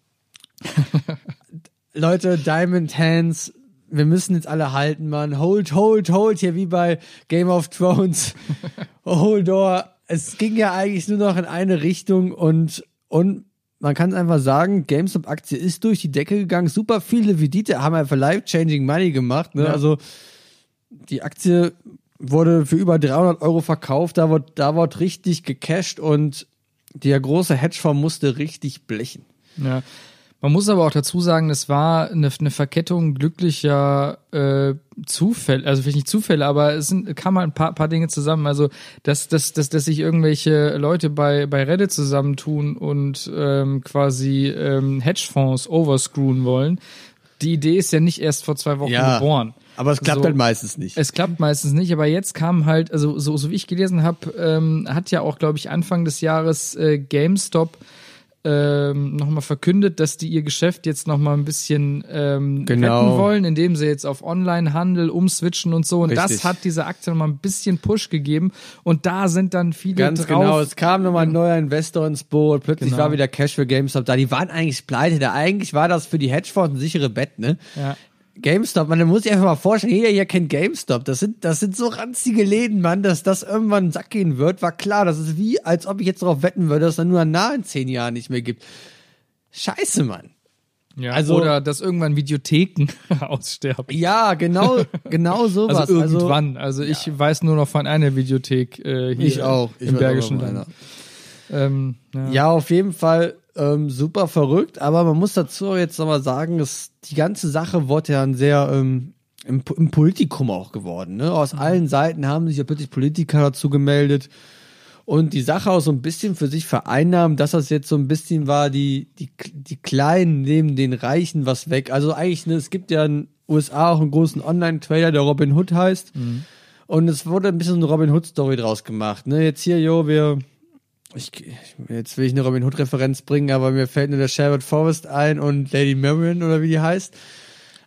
[LAUGHS] Leute, Diamond Hands, wir müssen jetzt alle halten, Mann. Hold, hold, hold, hier wie bei Game of Thrones. [LAUGHS] hold door. Es ging ja eigentlich nur noch in eine Richtung und, und man kann einfach sagen, GameStop-Aktie ist durch die Decke gegangen. Super viele Vidite haben einfach life-changing Money gemacht. Ne? Ja. Also die Aktie wurde für über 300 Euro verkauft. Da wird, da wird richtig gecasht und der große Hedgefonds musste richtig blechen. Ja. Man muss aber auch dazu sagen, es war eine, eine Verkettung glücklicher äh, Zufälle, also vielleicht nicht Zufälle, aber es sind, kam mal ein paar, paar Dinge zusammen. Also, dass, dass, dass, dass sich irgendwelche Leute bei, bei Reddit zusammentun und ähm, quasi ähm, Hedgefonds overscrewen wollen. Die Idee ist ja nicht erst vor zwei Wochen ja. geboren. Aber es klappt so, halt meistens nicht. Es klappt meistens nicht, aber jetzt kam halt, also so, so wie ich gelesen habe, ähm, hat ja auch, glaube ich, Anfang des Jahres äh, GameStop ähm, nochmal verkündet, dass die ihr Geschäft jetzt nochmal ein bisschen ähm, genau. retten wollen, indem sie jetzt auf Online-Handel umswitchen und so. Und Richtig. das hat diese Aktie nochmal ein bisschen Push gegeben. Und da sind dann viele Ganz drauf. genau, es kam nochmal ein neuer Investor ins Boot. Plötzlich genau. war wieder Cash für GameStop da. Die waren eigentlich pleite. Da eigentlich war das für die Hedgefonds ein sichere Bett, ne? Ja. GameStop, man, da muss sich einfach mal vorstellen, jeder hier kennt GameStop. Das sind, das sind so ranzige Läden, Mann, dass das irgendwann einen Sack gehen wird, war klar. Das ist wie, als ob ich jetzt darauf wetten würde, dass es dann nur in zehn Jahren nicht mehr gibt. Scheiße, Mann. Ja, also, oder dass irgendwann Videotheken [LAUGHS] aussterben. Ja, genau, genau [LAUGHS] sowas. Also irgendwann. Also, also ich ja. weiß nur noch von einer Videothek äh, hier ich auch. Ich im Bergischen Land. Ähm, ja. ja, auf jeden Fall ähm, super verrückt, aber man muss dazu jetzt nochmal sagen, dass die ganze Sache wurde ja ein sehr ähm, im, im Politikum auch geworden. Ne? Aus mhm. allen Seiten haben sich ja plötzlich Politiker dazu gemeldet und die Sache auch so ein bisschen für sich vereinnahmen, dass das jetzt so ein bisschen war, die, die, die Kleinen nehmen den Reichen was weg. Also eigentlich, ne, es gibt ja in USA auch einen großen Online-Trader, der Robin Hood heißt. Mhm. Und es wurde ein bisschen eine Robin Hood-Story draus gemacht. Ne? Jetzt hier, jo, wir ich, jetzt will ich eine Robin Hood Referenz bringen, aber mir fällt nur der Sherwood Forest ein und Lady Marion oder wie die heißt.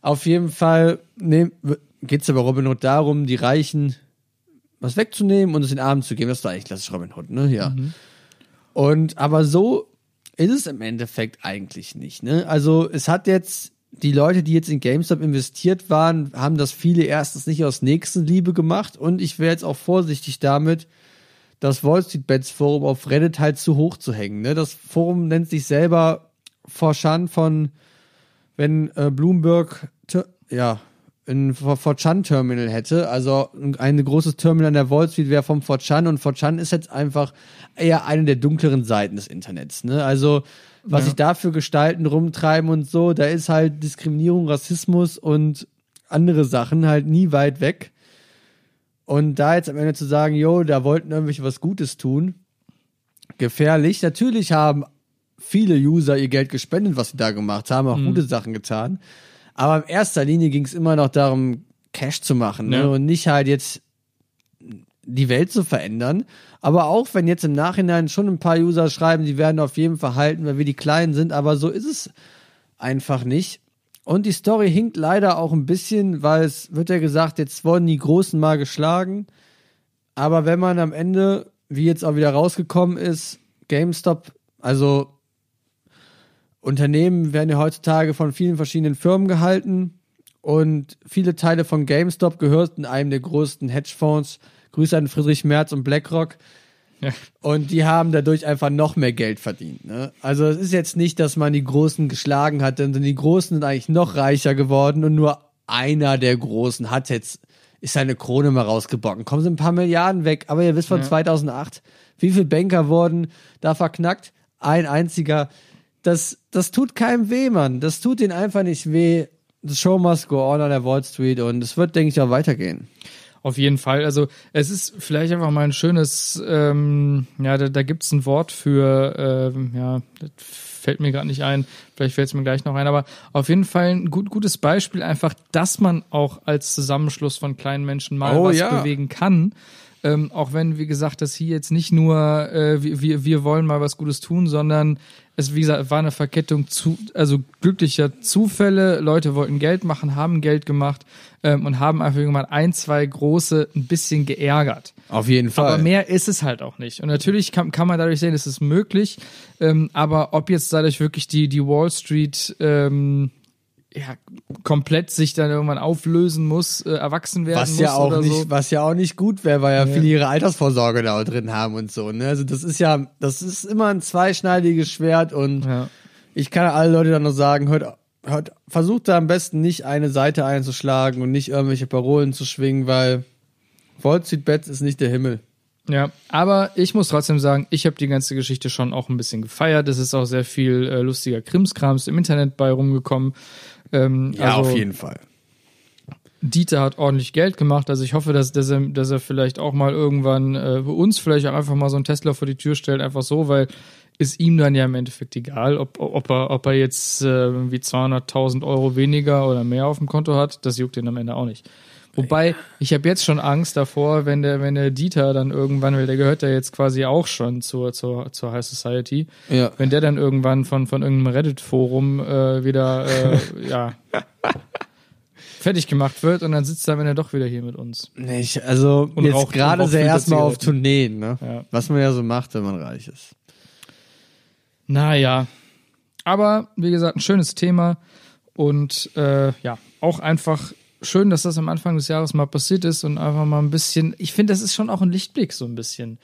Auf jeden Fall ne, geht es aber Robin Hood darum, die Reichen was wegzunehmen und es den Armen zu geben. Das ist doch eigentlich klassisch Robin Hood, ne? Ja. Mhm. Und aber so ist es im Endeffekt eigentlich nicht, ne? Also es hat jetzt die Leute, die jetzt in GameStop investiert waren, haben das viele erstens nicht aus Nächstenliebe gemacht und ich wäre jetzt auch vorsichtig damit, das Wall Street Bets Forum auf Reddit halt zu hoch zu hängen. Ne? Das Forum nennt sich selber Forchan von, wenn äh, Bloomberg, ja, ein Forchan Terminal hätte, also ein großes Terminal an der Wall Street wäre vom Forchan und Forchan ist jetzt einfach eher eine der dunkleren Seiten des Internets. Ne? Also was ja. sich da für Gestalten rumtreiben und so, da ist halt Diskriminierung, Rassismus und andere Sachen halt nie weit weg. Und da jetzt am Ende zu sagen, jo, da wollten irgendwelche was Gutes tun, gefährlich. Natürlich haben viele User ihr Geld gespendet, was sie da gemacht haben, auch mhm. gute Sachen getan. Aber in erster Linie ging es immer noch darum, Cash zu machen ne? und nicht halt jetzt die Welt zu verändern. Aber auch wenn jetzt im Nachhinein schon ein paar User schreiben, die werden auf jeden Fall halten, weil wir die Kleinen sind, aber so ist es einfach nicht. Und die Story hinkt leider auch ein bisschen, weil es wird ja gesagt, jetzt wurden die Großen mal geschlagen. Aber wenn man am Ende, wie jetzt auch wieder rausgekommen ist, GameStop, also Unternehmen werden ja heutzutage von vielen verschiedenen Firmen gehalten und viele Teile von GameStop gehörten einem der größten Hedgefonds. Grüße an Friedrich Merz und BlackRock. Und die haben dadurch einfach noch mehr Geld verdient. Ne? Also es ist jetzt nicht, dass man die Großen geschlagen hat, denn die Großen sind eigentlich noch reicher geworden und nur einer der Großen hat jetzt, ist seine Krone mal rausgebocken. Kommen sie ein paar Milliarden weg, aber ihr wisst von ja. 2008, wie viele Banker wurden da verknackt? Ein einziger. Das, das tut keinem weh, Mann. Das tut ihnen einfach nicht weh. The show must go on an der Wall Street und es wird, denke ich, auch weitergehen. Auf jeden Fall. Also es ist vielleicht einfach mal ein schönes, ähm, ja, da, da gibt es ein Wort für, ähm, ja, fällt mir gerade nicht ein. Vielleicht fällt es mir gleich noch ein. Aber auf jeden Fall ein gut, gutes Beispiel einfach, dass man auch als Zusammenschluss von kleinen Menschen mal Oh, was ja. bewegen kann. Ähm, auch wenn, wie gesagt, das hier jetzt nicht nur äh, wir, wir, wollen mal was Gutes tun, sondern es, wie gesagt, war eine Verkettung zu, also glücklicher Zufälle. Leute wollten Geld machen, haben Geld gemacht ähm, und haben einfach irgendwann ein, zwei große ein bisschen geärgert. Auf jeden Fall. Aber mehr ist es halt auch nicht. Und natürlich kann, kann man dadurch sehen, es ist möglich. Ähm, aber ob jetzt dadurch wirklich die, die Wall Street ähm, ja, komplett sich dann irgendwann auflösen muss, äh, erwachsen werden was muss ja auch nicht, so. was ja auch nicht gut wäre, weil ja, viele ihre Altersvorsorge da drin haben und so. Ne? Also das ist ja, das ist immer ein zweischneidiges Schwert und Ja. ich kann alle Leute dann nur sagen, hört, hört, versucht da am besten nicht eine Seite einzuschlagen und nicht irgendwelche Parolen zu schwingen, weil Wall Street Bets ist nicht der Himmel. Ja, aber ich muss trotzdem sagen, ich habe die ganze Geschichte schon auch ein bisschen gefeiert. Es ist auch sehr viel äh, lustiger Krimskrams im Internet bei rumgekommen. Ähm, Ja, also, auf jeden Fall. Dieter hat ordentlich Geld gemacht. Also ich hoffe, dass, dass, er, dass er vielleicht auch mal irgendwann äh, bei uns vielleicht auch einfach mal so einen Tesla vor die Tür stellt, einfach so, weil ist ihm dann ja im Endeffekt egal, ob, ob, er, ob er jetzt äh, irgendwie 200.000 Euro weniger oder mehr auf dem Konto hat. Das juckt ihn am Ende auch nicht. Wobei, ich habe jetzt schon Angst davor, wenn der, wenn der Dieter dann irgendwann, weil der gehört ja jetzt quasi auch schon zur, zur, zur High Society, Ja. wenn der dann irgendwann von, von irgendeinem Reddit-Forum äh, wieder äh, [LAUGHS] ja, fertig gemacht wird und dann sitzt er am Ende doch wieder hier mit uns. Nicht, also Und jetzt gerade er raucht erstmal auf. Tourneen, ne? Ja. Was man ja so macht, wenn man reich ist. Naja. Aber wie gesagt, ein schönes Thema und äh, ja, auch einfach schön, dass das am Anfang des Jahres mal passiert ist und einfach mal ein bisschen, ich finde, das ist schon auch ein Lichtblick so ein bisschen.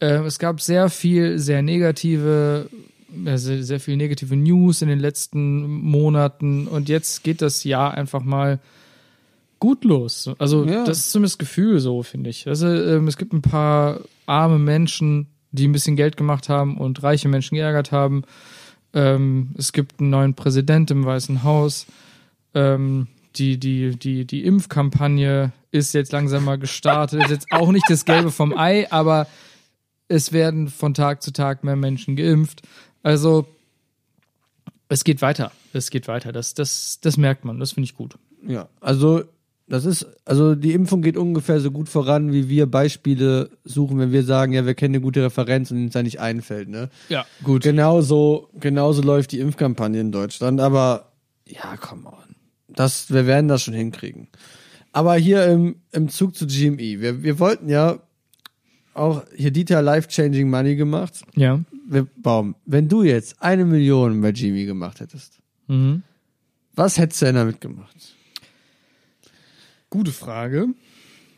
Äh, es gab sehr viel, sehr negative, ja, sehr, sehr viel negative News in den letzten Monaten und jetzt geht das Jahr einfach mal gut los. Also Ja. das ist zumindest Gefühl so, finde ich. Also ähm, es gibt ein paar arme Menschen, die ein bisschen Geld gemacht haben und reiche Menschen geärgert haben. Ähm, es gibt einen neuen Präsident im Weißen Haus. Ähm, die, die, die, die Impfkampagne ist jetzt langsam mal gestartet. Ist jetzt auch nicht das Gelbe vom Ei, aber es werden von Tag zu Tag mehr Menschen geimpft. Also es geht weiter. Es geht weiter. Das, das, das merkt man. Das finde ich gut. Ja, also das ist, also die Impfung geht ungefähr so gut voran, wie wir Beispiele suchen, wenn wir sagen, ja, wir kennen eine gute Referenz und uns da nicht einfällt, ne? Ja, gut. Genauso, genauso läuft die Impfkampagne in Deutschland, aber ja, come on. Das, wir werden das schon hinkriegen. Aber hier im, im Zug zu GME, wir, wir wollten ja auch hier Dieter Life-Changing Money gemacht. Ja. Wir, Baum, wenn du jetzt eine Million bei GME gemacht hättest, Mhm. was hättest du denn damit gemacht? Gute Frage.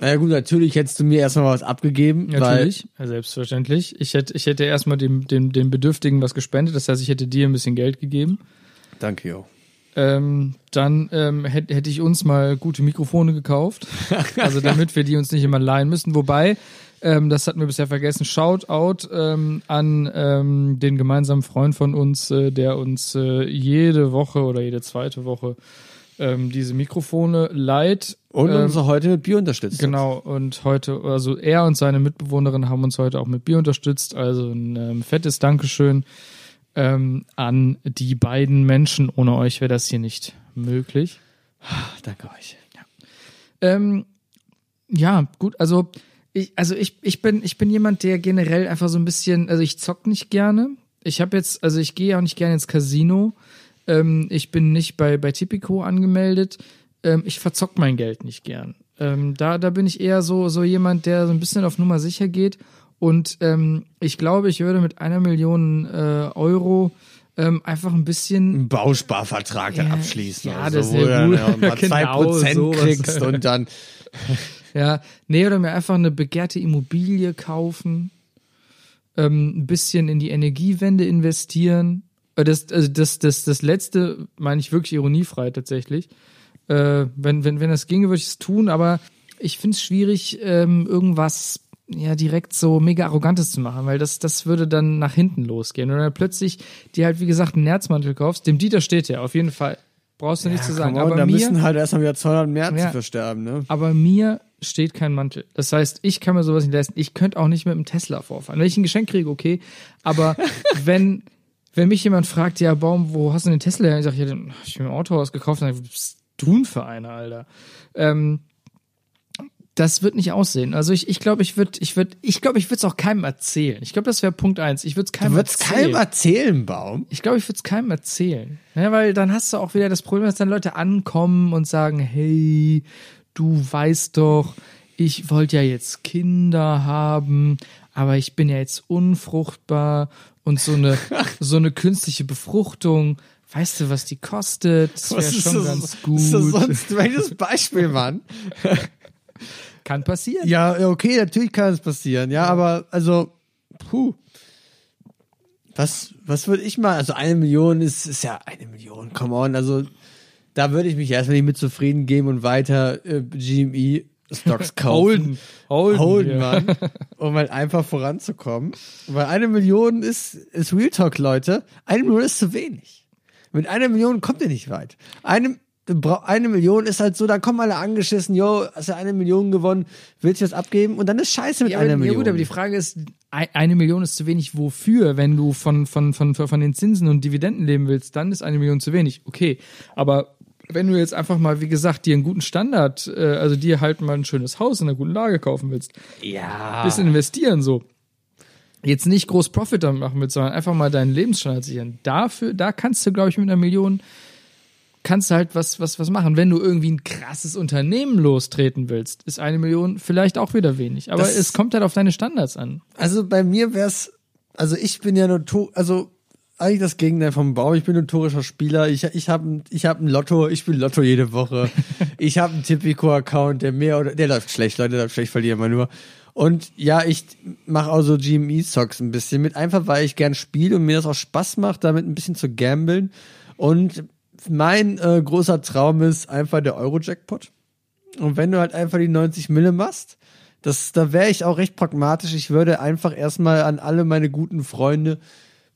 Naja gut, natürlich hättest du mir erstmal was abgegeben. Natürlich, ja, selbstverständlich. Ich hätte, ich hätte erstmal dem, dem, den Bedürftigen was gespendet, das heißt, ich hätte dir ein bisschen Geld gegeben. Danke, Jo. Ähm, dann ähm, hätte hätte ich uns mal gute Mikrofone gekauft, [LAUGHS] also damit wir die uns nicht immer leihen müssen. Wobei, ähm, das hatten wir bisher vergessen, Shoutout ähm, an ähm, den gemeinsamen Freund von uns, äh, der uns äh, jede Woche oder jede zweite Woche ähm, diese Mikrofone leiht. Und ähm, uns heute mit Bier unterstützt. Genau, und heute, also er und seine Mitbewohnerin haben uns heute auch mit Bier unterstützt. Also ein ähm, fettes Dankeschön ähm, an die beiden Menschen. Ohne euch wäre das hier nicht möglich. Danke euch. Ähm, ja, gut, also ich, also ich, ich bin, ich bin jemand, der generell einfach so ein bisschen, also ich zock nicht gerne. Ich habe jetzt, also ich gehe auch nicht gerne ins Casino. Ähm, ich bin nicht bei, bei Tipico angemeldet. Ähm, ich verzock mein Geld nicht gern. Ähm, da, da bin ich eher so, so jemand, der so ein bisschen auf Nummer sicher geht. Und ähm, ich glaube, ich würde mit einer Million äh, Euro ähm, einfach ein bisschen Einen Bausparvertrag dann Ja, abschließen. ja, oder so, das ist ja du dann gut. ja [LAUGHS] Genau, Prozent sowas. kriegst und dann [LAUGHS] Ja, nee, oder mir einfach eine begehrte Immobilie kaufen, ähm, ein bisschen in die Energiewende investieren. Äh, Das, also das, das, das letzte meine ich wirklich ironiefrei tatsächlich. Äh, wenn, wenn, wenn das ginge, würde ich es tun, aber ich finde es schwierig, ähm, irgendwas ja direkt so mega arrogantes zu machen, weil das, das würde dann nach hinten losgehen. Und dann plötzlich dir halt, wie gesagt, einen Nerzmantel kaufst, dem Dieter steht ja, auf jeden Fall. Brauchst du nicht zu sagen. On, aber da mir, müssen halt erstmal wieder 200 März Ja. versterben, ne? aber mir steht kein Mantel. Das heißt, ich kann mir sowas nicht leisten. Ich könnte auch nicht mit einem Tesla vorfahren. Wenn ich ein Geschenk kriege, okay. Aber [LAUGHS] wenn, Wenn mich jemand fragt, ja, Baum, wo hast du den Tesla her? Ich sage, ja, den ich mir im Autohaus gekauft. Dann sag ich, was bist du denn für einer, Alter? Ähm, das wird nicht aussehen. Also ich ich glaube, ich würde ich würde ich glaube, ich würde es auch keinem erzählen. Ich glaube, das wäre Punkt eins. Ich würde es keinem Du würdest erzählen. keinem erzählen, Baum. Ich glaube, ich würde es keinem erzählen. Ja, weil dann hast du auch wieder das Problem, dass dann Leute ankommen und sagen, hey, du weißt doch, ich wollte ja jetzt Kinder haben, aber ich bin ja jetzt unfruchtbar und so eine, [LAUGHS] so eine künstliche Befruchtung. Weißt du, was die kostet? Das wäre schon ganz gut. Was ist das sonst welches Beispiel, Mann? [LAUGHS] Kann passieren. Ja, okay, natürlich kann es passieren, ja, aber also, puh. Was, was würde ich mal, also eine Million ist, ist ja eine Million, come on, also da würde ich mich erstmal nicht mit zufrieden geben und weiter äh, GME Stocks [LAUGHS] kaufen. Holden. Holden, Holden, ja. Mann. Um halt einfach voranzukommen. Weil eine Million ist, ist Real Talk, Leute. Eine Million ist zu wenig. Mit einer Million kommt ihr nicht weit. Eine, eine Million ist halt so, dann kommen alle angeschissen, yo, hast ja eine Million gewonnen, willst du das abgeben? Und dann ist scheiße mit Ja, einer aber, ja Million. gut, aber die Frage ist, ei- eine Million ist zu wenig wofür? Wenn du von, von, von, von den Zinsen und Dividenden leben willst, dann ist eine Million zu wenig. Okay, aber wenn du jetzt einfach mal, wie gesagt, dir einen guten Standard, äh, also dir halt mal ein schönes Haus in einer guten Lage kaufen willst, ja. bisschen investieren so, jetzt nicht groß Profit damit machen willst, sondern einfach mal deinen Lebensstandard sichern. Dafür, da kannst du, glaube ich, mit einer Million kannst du halt was, was, was machen. Wenn du irgendwie ein krasses Unternehmen lostreten willst, ist eine Million vielleicht auch wieder wenig. Aber Das- es kommt halt auf deine Standards an. Also bei mir wär's, also ich bin ja notor, also eigentlich das Gegenteil vom Baum. Ich bin notorischer Spieler. Ich, ich habe ich hab ein Lotto, ich spiele Lotto jede Woche. [LAUGHS] ich habe einen Tipico-Account, der mehr oder der läuft schlecht, Leute, der läuft schlecht, verliere immer nur. Und ja, ich mache auch so GME-Stocks ein bisschen mit, einfach weil ich gern spiele und mir das auch Spaß macht, damit ein bisschen zu gambeln. Und mein äh, großer Traum ist einfach der Euro-Jackpot. Und wenn du halt einfach die 90 Mille machst, das, da wäre ich auch recht pragmatisch. Ich würde einfach erstmal an alle meine guten Freunde,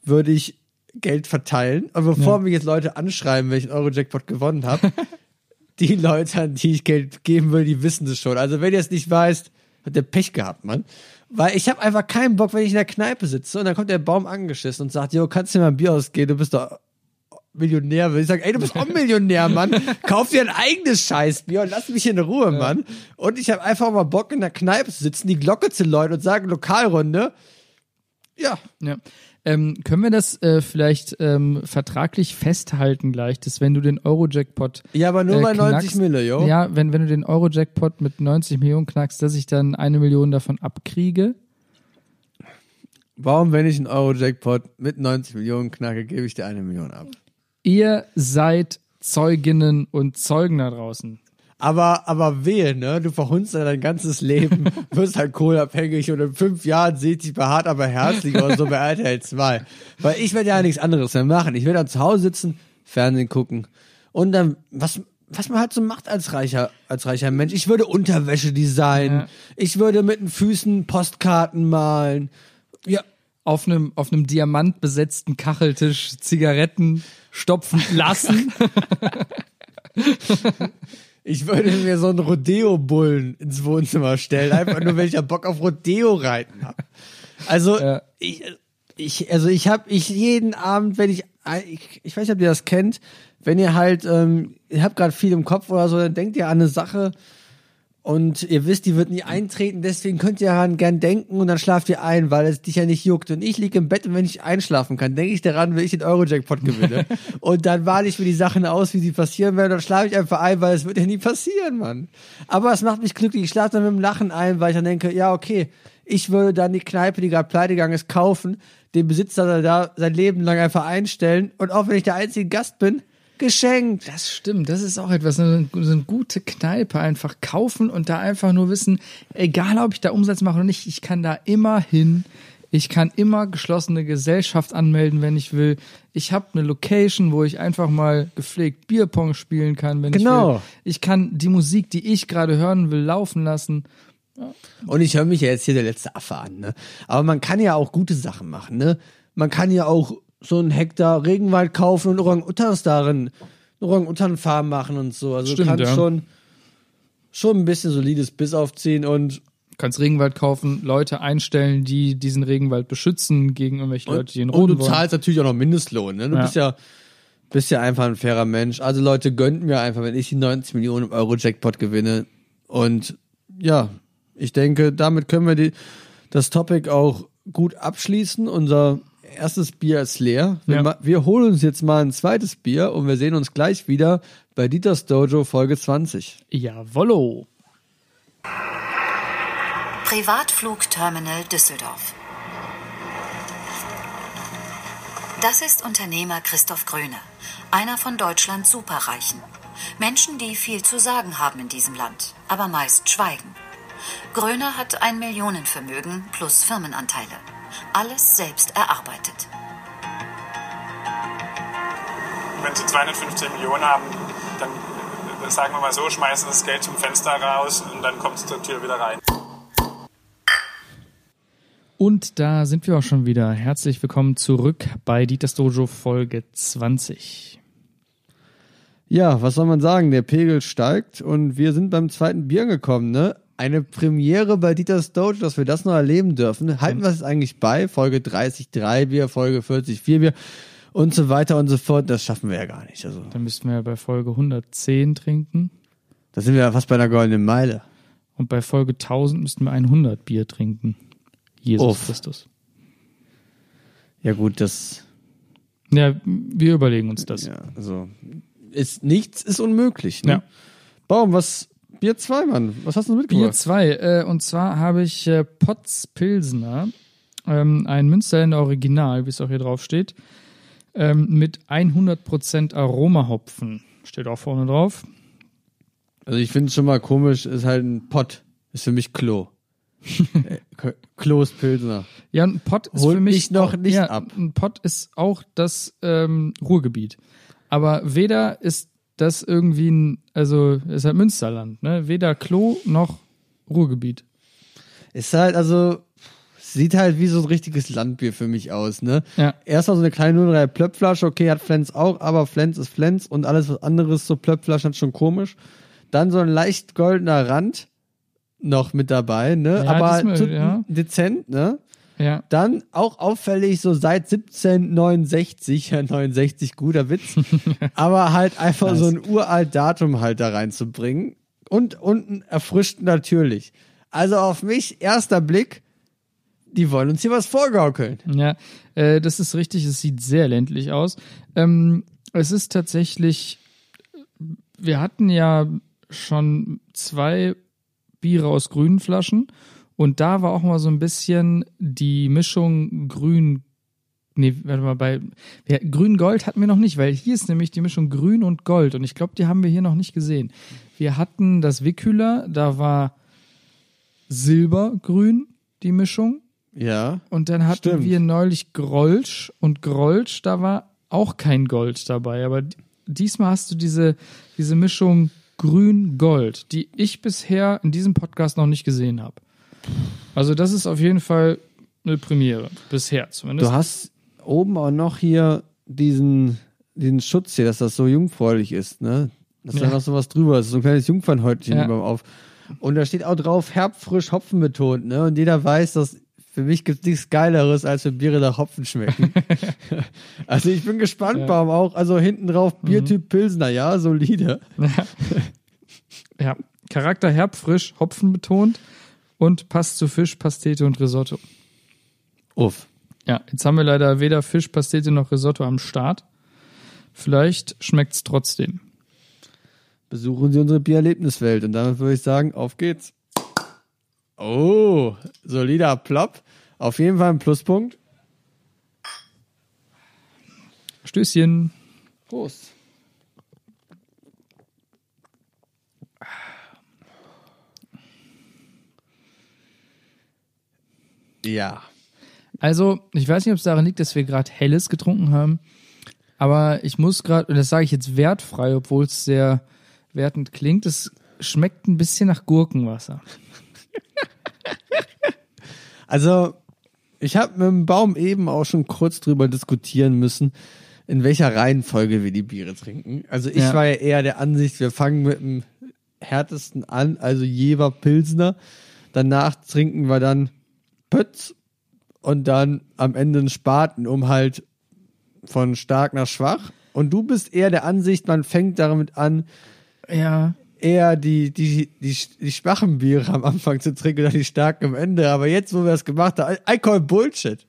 würde ich Geld verteilen. Aber bevor mich jetzt Leute anschreiben, wenn ich einen Euro-Jackpot gewonnen habe, [LAUGHS] die Leute, an die ich Geld geben will, die wissen das schon. Also wenn ihr es nicht weißt, hat der Pech gehabt, Mann. Weil ich habe einfach keinen Bock, wenn ich in der Kneipe sitze und dann kommt der Baum angeschissen und sagt, jo, kannst du dir mal ein Bier ausgehen, du bist doch Millionär. Ich sag, ey, du bist auch Millionär, Mann. Kauf dir ein eigenes Scheißbier und lass mich in Ruhe, Mann. Und ich habe einfach mal Bock, in der Kneipe zu sitzen, die Glocke zu läuten und sagen, Lokalrunde. Ja, Ja. Ähm, können wir das äh, vielleicht ähm, vertraglich festhalten gleich, dass wenn du den Euro-Jackpot Ja, aber nur äh, bei 90 knackst, Mille, yo. Ja, wenn, wenn du den Euro-Jackpot mit 90 Millionen knackst, dass ich dann eine Million davon abkriege. Warum, wenn ich einen Euro-Jackpot mit 90 Millionen knacke, gebe ich dir eine Million ab? Ihr seid Zeuginnen und Zeugen da draußen. Aber, aber wehe, ne? Du verhunzt ja dein ganzes Leben, [LAUGHS] wirst halt kohleabhängig und in fünf Jahren seht dich bei hart, aber herzlich oder so bei RTL 2. Weil ich werde ja nichts anderes mehr machen. Ich werde dann zu Hause sitzen, Fernsehen gucken und dann, was, was man halt so macht als reicher, als reicher Mensch. Ich würde Unterwäsche designen. Ja. Ich würde mit den Füßen Postkarten malen. Ja, Auf einem, auf einem diamantbesetzten Kacheltisch Zigaretten stopfen lassen. [LAUGHS] Ich würde mir so einen Rodeo-Bullen ins Wohnzimmer stellen, einfach nur, weil ich ja Bock auf Rodeo reiten habe. Also Ja. ich, ich, also ich habe ich jeden Abend, wenn ich, ich, ich weiß nicht, ob ihr das kennt, wenn ihr halt, ähm, ihr habt gerade viel im Kopf oder so, dann denkt ihr an eine Sache und ihr wisst, die wird nie eintreten, deswegen könnt ihr daran gern denken und dann schlaft ihr ein, weil es dich ja nicht juckt. Und ich liege im Bett und wenn ich einschlafen kann, denke ich daran, wenn ich den Euro-Jackpot gewinne. [LAUGHS] und dann wale ich mir die Sachen aus, wie sie passieren werden, und dann schlafe ich einfach ein, weil es wird ja nie passieren, Mann. Aber es macht mich glücklich. Ich schlafe dann mit dem Lachen ein, weil ich dann denke, ja, okay, ich würde dann die Kneipe, die gerade pleite gegangen ist, kaufen, den Besitzer da sein Leben lang einfach einstellen und auch wenn ich der einzige Gast bin, geschenkt. Das stimmt, das ist auch etwas, so eine, so eine gute Kneipe einfach kaufen und da einfach nur wissen, egal ob ich da Umsatz mache oder nicht, ich kann da immer hin. Ich kann immer geschlossene Gesellschaft anmelden, wenn ich will. Ich habe eine Location, wo ich einfach mal gepflegt Bierpong spielen kann, wenn ich Genau. will. Ich kann die Musik, die ich gerade hören will, laufen lassen. Und ich höre mich ja jetzt hier der letzte Affe an, ne? Aber man kann ja auch gute Sachen machen, ne? Man kann ja auch so einen Hektar Regenwald kaufen und Orang-Utans darin, Orang-Utan-Farm machen und so. Also Stimmt, du kannst ja. schon, schon ein bisschen solides Biss aufziehen und kannst Regenwald kaufen, Leute einstellen, die diesen Regenwald beschützen gegen irgendwelche Leute, die ihn Und roden du wollen. zahlst natürlich auch noch Mindestlohn. Ne? Du Ja. bist ja bist ja einfach ein fairer Mensch. Also Leute, gönnt mir einfach, wenn ich die 90 Millionen Euro Jackpot gewinne. Und ja, ich denke, damit können wir die, das Topic auch gut abschließen. Unser erstes Bier ist leer. Wir, Ja. wir holen uns jetzt mal ein zweites Bier und wir sehen uns gleich wieder bei Dieters Dojo Folge 20. Jawollo. Privatflugterminal Düsseldorf. Das ist Unternehmer Christoph Gröne, einer von Deutschlands Superreichen. Menschen, die viel zu sagen haben in diesem Land, aber meist schweigen. Gröne hat ein Millionenvermögen plus Firmenanteile. Alles selbst erarbeitet. wenn sie 250 Millionen haben, dann äh, sagen wir mal so, schmeißen das Geld zum Fenster raus und dann kommt es zur Tür wieder rein. Und da sind wir auch schon wieder. Herzlich willkommen zurück bei Dieters Dojo Folge 20. Ja, was soll man sagen? Der Pegel steigt und wir sind beim zweiten Bier angekommen, ne? Eine Premiere bei Dieters Doge, dass wir das noch erleben dürfen. Halten wir es eigentlich bei? Folge 30 3 Bier, Folge 40 4 Bier und so weiter und so fort. Das schaffen wir ja gar nicht. Also, Dann müssten wir ja bei Folge 110 trinken. da sind wir ja fast bei einer goldenen Meile. Und bei Folge 1000 müssten wir 100 Bier trinken. Jesus Uff. Christus. Ja gut, das Ja, wir überlegen uns das. ja, also ist nichts ist unmöglich, ne? Ja. Baum, was Bier 2, Mann. Was hast du Bier mitgebracht? 2. Äh, und zwar habe ich äh, Potz Pilsner, ähm, ein Münsterländer Original, wie es auch hier drauf steht, ähm, mit 100% Aromahopfen. Steht auch vorne drauf. Also ich finde es schon mal komisch, ist halt ein Pott. Ist für mich Klo. [LAUGHS] Äh, Klo ist Pilsner. Ja, ein Pott ist Holt für mich mich noch auch, nicht ja, ab. Ein Pott ist auch das ähm, Ruhrgebiet. Aber weder ist das irgendwie ein, also ist halt Münsterland, ne? Weder Klo noch Ruhrgebiet. Ist halt, also, sieht halt wie so ein richtiges Landbier für mich aus, ne? Ja. Erstmal so eine kleine 03 Plöppflasche, okay, hat Flens auch, aber Flens ist Flens und alles was anderes, so Plöppflaschen, schon komisch. Dann so ein leicht goldener Rand noch mit dabei, ne? Ja, aber zu- ja. dezent, ne? Ja. Dann auch auffällig so seit 1769, ja 69, guter Witz, [LAUGHS] aber halt einfach so ein uralt Datum halt da reinzubringen und unten erfrischt natürlich. Also auf mich, erster Blick, die wollen uns hier was vorgaukeln. Ja, äh, das ist richtig. Es sieht sehr ländlich aus. Ähm, es ist tatsächlich, wir hatten ja schon zwei Biere aus grünen Flaschen und da war auch mal so ein bisschen die Mischung grün. Nee, warte mal, bei ja, grün-gold hatten wir noch nicht, weil hier ist nämlich die Mischung grün und gold und ich glaube, die haben wir hier noch nicht gesehen. Wir hatten das Wickhüler, da war silbergrün die Mischung. Ja. Und dann hatten Stimmt. wir neulich Grolsch und Grolsch, da war auch kein Gold dabei. Aber diesmal hast du diese, diese Mischung Grün-Gold, die ich bisher in diesem Podcast noch nicht gesehen habe. Also das ist auf jeden Fall eine Premiere, bisher zumindest. Du hast oben auch noch hier diesen, diesen Schutz hier, dass das so jungfräulich ist, ne? Dass da Ja. noch sowas drüber ist, so ein kleines Jungfernhäutchen Ja. über auf. Und da steht auch drauf, herbfrisch Hopfen betont, ne? Und jeder weiß, dass für mich gibt nichts Geileres, als wenn Biere nach Hopfen schmecken. [LAUGHS] also ich bin gespannt, Baum auch. Also hinten drauf Biertyp Pilsner, ja, solide. ja, Charakter herb, frisch, Hopfen betont und passt zu Fisch, Pastete und Risotto. Uff. Ja, jetzt haben wir leider weder Fisch, Pastete noch Risotto am Start. Vielleicht schmeckt's trotzdem. Besuchen Sie unsere Biererlebniswelt. Und damit würde ich sagen, auf geht's. Oh, solider Plop. Auf jeden Fall ein Pluspunkt. Stößchen. Prost. Ja. Also, ich weiß nicht, ob es daran liegt, dass wir gerade Helles getrunken haben, aber ich muss gerade, und das sage ich jetzt wertfrei, obwohl es sehr wertend klingt, es schmeckt ein bisschen nach Gurkenwasser. [LAUGHS] Also, ich habe mit dem Baum eben auch schon kurz drüber diskutieren müssen, in welcher Reihenfolge wir die Biere trinken. Also ich Ja. war ja eher der Ansicht, wir fangen mit dem härtesten an, also Jever Pilsner, Danach trinken wir dann Pötz und dann am Ende einen Spaten, um halt von stark nach schwach. Und du bist eher der Ansicht, man fängt damit an, Ja. eher die, die, die, die schwachen Biere am Anfang zu trinken oder die starken am Ende. Aber jetzt, wo wir das gemacht haben, I call Bullshit.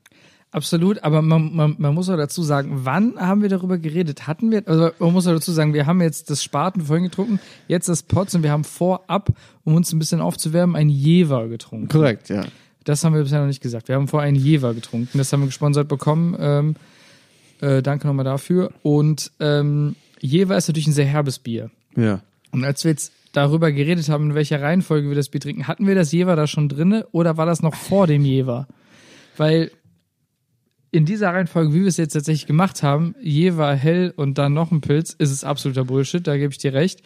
Absolut, aber man, man, man muss auch dazu sagen, wann haben wir darüber geredet? Hatten wir, also man muss auch dazu sagen, wir haben jetzt das Spaten vorhin getrunken, jetzt das Potz und wir haben vorab, um uns ein bisschen aufzuwärmen, ein Jever getrunken. Korrekt, ja. Das haben wir bisher noch nicht gesagt. Wir haben vorher ein Jever getrunken, das haben wir gesponsert bekommen. Ähm, äh, danke nochmal dafür. Und ähm, Jever ist natürlich ein sehr herbes Bier. Ja. Und als wir jetzt darüber geredet haben, in welcher Reihenfolge wir das Bier trinken, hatten wir das Jever da schon drinne oder war das noch vor dem Jever? Weil in dieser Reihenfolge, wie wir es jetzt tatsächlich gemacht haben, Jever hell und dann noch ein Pilz, ist es absoluter Bullshit, da gebe ich dir recht.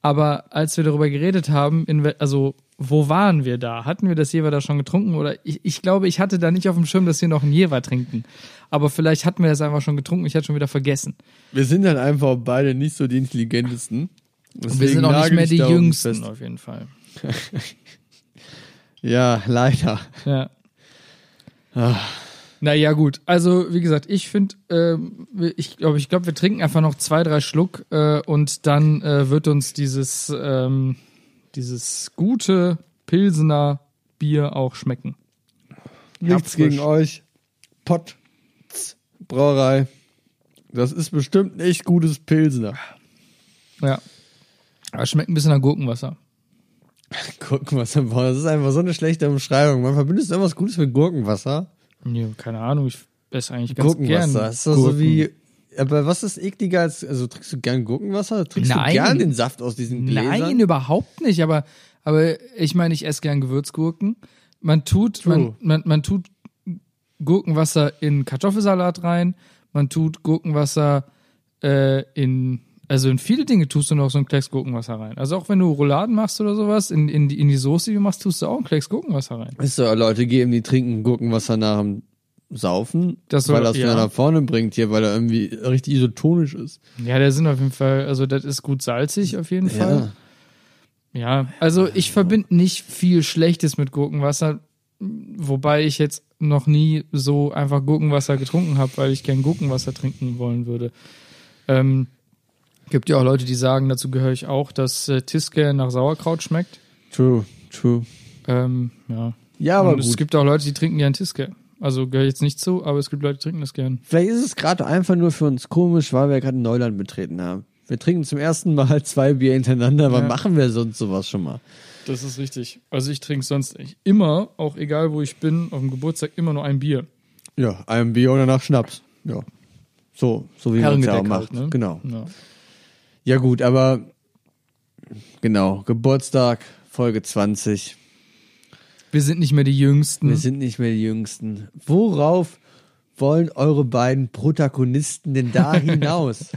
Aber als wir darüber geredet haben, also wo waren wir da? Hatten wir das Jever da schon getrunken? Oder ich, ich glaube, ich hatte da nicht auf dem Schirm, dass wir noch ein Jever trinken. Aber vielleicht hatten wir das einfach schon getrunken, ich hatte schon wieder vergessen. Wir sind dann einfach beide nicht so die intelligentesten. Und wir sind auch nicht mehr die Jüngsten, fest. auf jeden Fall. [LAUGHS] Ja, leider. Ja. Naja, gut. Also, wie gesagt, ich finde, ähm, ich glaube, ich glaube, wir trinken einfach noch zwei, drei Schluck äh, und dann äh, wird uns dieses, ähm, dieses gute Pilsener Bier auch schmecken. Nichts gegen euch. Pott. Brauerei. Das ist bestimmt ein echt gutes Pilsener. Ja. Aber es schmeckt ein bisschen nach Gurkenwasser. [LAUGHS] Gucken, was boah, das ist einfach so eine schlechte Umschreibung. Man verbindet irgendwas Gutes mit Gurkenwasser. Nee, keine Ahnung, ich esse eigentlich ganz gern. Gurkenwasser. Das ist so Gurken. wie. Aber was ist ekliger als. Also trinkst du gern Gurkenwasser? Trinkst Nein. du gern den Saft aus diesen Gläsern? Nein, überhaupt nicht. Aber, aber ich meine, ich esse gern Gewürzgurken. Man tut, man, True. man, man tut Gurkenwasser in Kartoffelsalat rein. Man tut Gurkenwasser äh, in, also in viele Dinge tust du noch so ein Klecks Gurkenwasser rein. Also auch wenn du Rouladen machst oder sowas, in, in, die, in die Soße, die du machst, tust du auch ein Klecks Gurkenwasser rein. Ist so, Leute geben, die trinken Gurkenwasser nach dem Saufen, Das weil das ja. nach vorne bringt hier, weil er irgendwie richtig isotonisch ist. Ja, der sind auf jeden Fall, also das ist gut salzig auf jeden Fall. Ja, also ich verbinde nicht viel Schlechtes mit Gurkenwasser, wobei ich jetzt noch nie so einfach Gurkenwasser getrunken habe, weil ich gern Gurkenwasser trinken wollen würde. Ähm, gibt ja auch Leute, die sagen, dazu gehöre ich auch, dass äh, Tiske nach Sauerkraut schmeckt. True, true. Ähm, ja. Ja, aber Und es gut. gibt auch Leute, die trinken gern Tiske. Also gehöre ich jetzt nicht zu, aber es gibt Leute, die trinken das gern. Vielleicht ist es gerade einfach nur für uns komisch, weil wir gerade Neuland betreten haben. Wir trinken zum ersten Mal zwei Bier hintereinander. Wann Ja. machen wir sonst sowas schon mal? Das ist richtig. Also ich trinke sonst immer, auch egal wo ich bin, auf dem Geburtstag immer nur ein Bier. Ja, ein Bier und danach Schnaps. Ja. So, so wie man es ja auch macht. halt, ne? Genau. Ja. Ja, gut, aber genau, Geburtstag, Folge 20. Wir sind nicht mehr die Jüngsten. Wir sind nicht mehr die Jüngsten. Worauf wollen eure beiden Protagonisten denn da [LAUGHS] hinaus?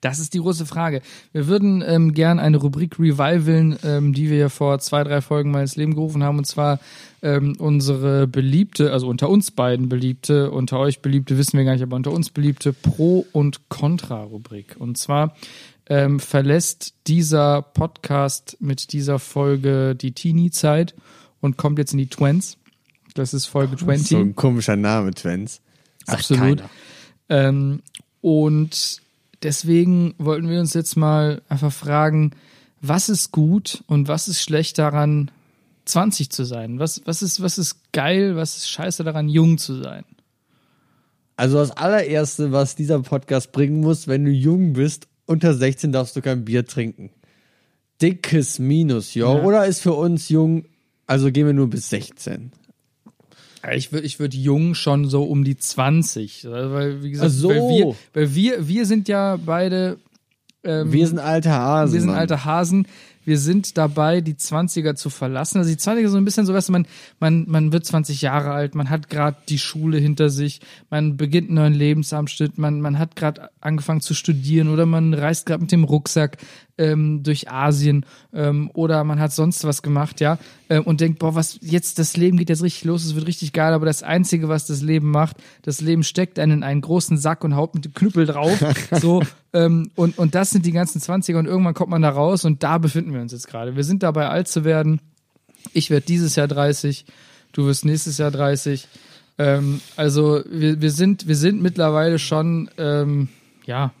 Das ist die große Frage. Wir würden ähm, gern eine Rubrik revivalen, ähm, die wir ja vor zwei, drei Folgen mal ins Leben gerufen haben, und zwar ähm, unsere beliebte, also unter uns beiden beliebte, unter euch beliebte, wissen wir gar nicht, aber unter uns beliebte Pro- und Contra-Rubrik. Und zwar ähm, verlässt dieser Podcast mit dieser Folge die Teenie-Zeit und kommt jetzt in die Twents. Das ist Folge 20. so ein komischer Name. Sagt Absolut. Ähm, und deswegen wollten wir uns jetzt mal einfach fragen, was ist gut und was ist schlecht daran, 20 zu sein? Was, was, ist, was ist geil, was ist scheiße daran, jung zu sein? Also das allererste, was dieser Podcast bringen muss, wenn du jung bist, unter 16 darfst du kein Bier trinken. Dickes Minus, jo. Ja. Oder ist für uns jung, also gehen wir nur bis 16. Ich würde ich würd jung schon so um die 20. Weil, wie gesagt, Ach so. weil, wir, weil wir, wir sind ja beide. Ähm, Wir sind alte Hasen. Wir sind Mann. alte Hasen. Wir sind dabei, die 20er zu verlassen. Also die 20er so ein bisschen so, weißt du, man, man, man wird 20 Jahre alt, man hat gerade die Schule hinter sich, man beginnt einen neuen Lebensabschnitt, man, man hat gerade angefangen zu studieren oder man reist gerade mit dem Rucksack ähm, durch Asien ähm, oder man hat sonst was gemacht, ja, ähm, und denkt, boah, was jetzt, das Leben geht jetzt richtig los, es wird richtig geil, aber das Einzige, was das Leben macht, das Leben steckt einen in einen großen Sack und haut mit dem Knüppel drauf, [LAUGHS] so, ähm, und, und das sind die ganzen 20er und irgendwann kommt man da raus und da befinden wir uns jetzt gerade. Wir sind dabei, alt zu werden. Ich werde dieses Jahr 30, du wirst nächstes Jahr 30. Ähm, also wir, wir sind wir sind mittlerweile schon ähm, ja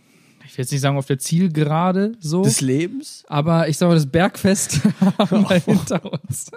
ich will jetzt nicht sagen auf der Zielgerade so Des Lebens? aber ich sag mal das Bergfest [LAUGHS] haben wir [LAUGHS] hinter uns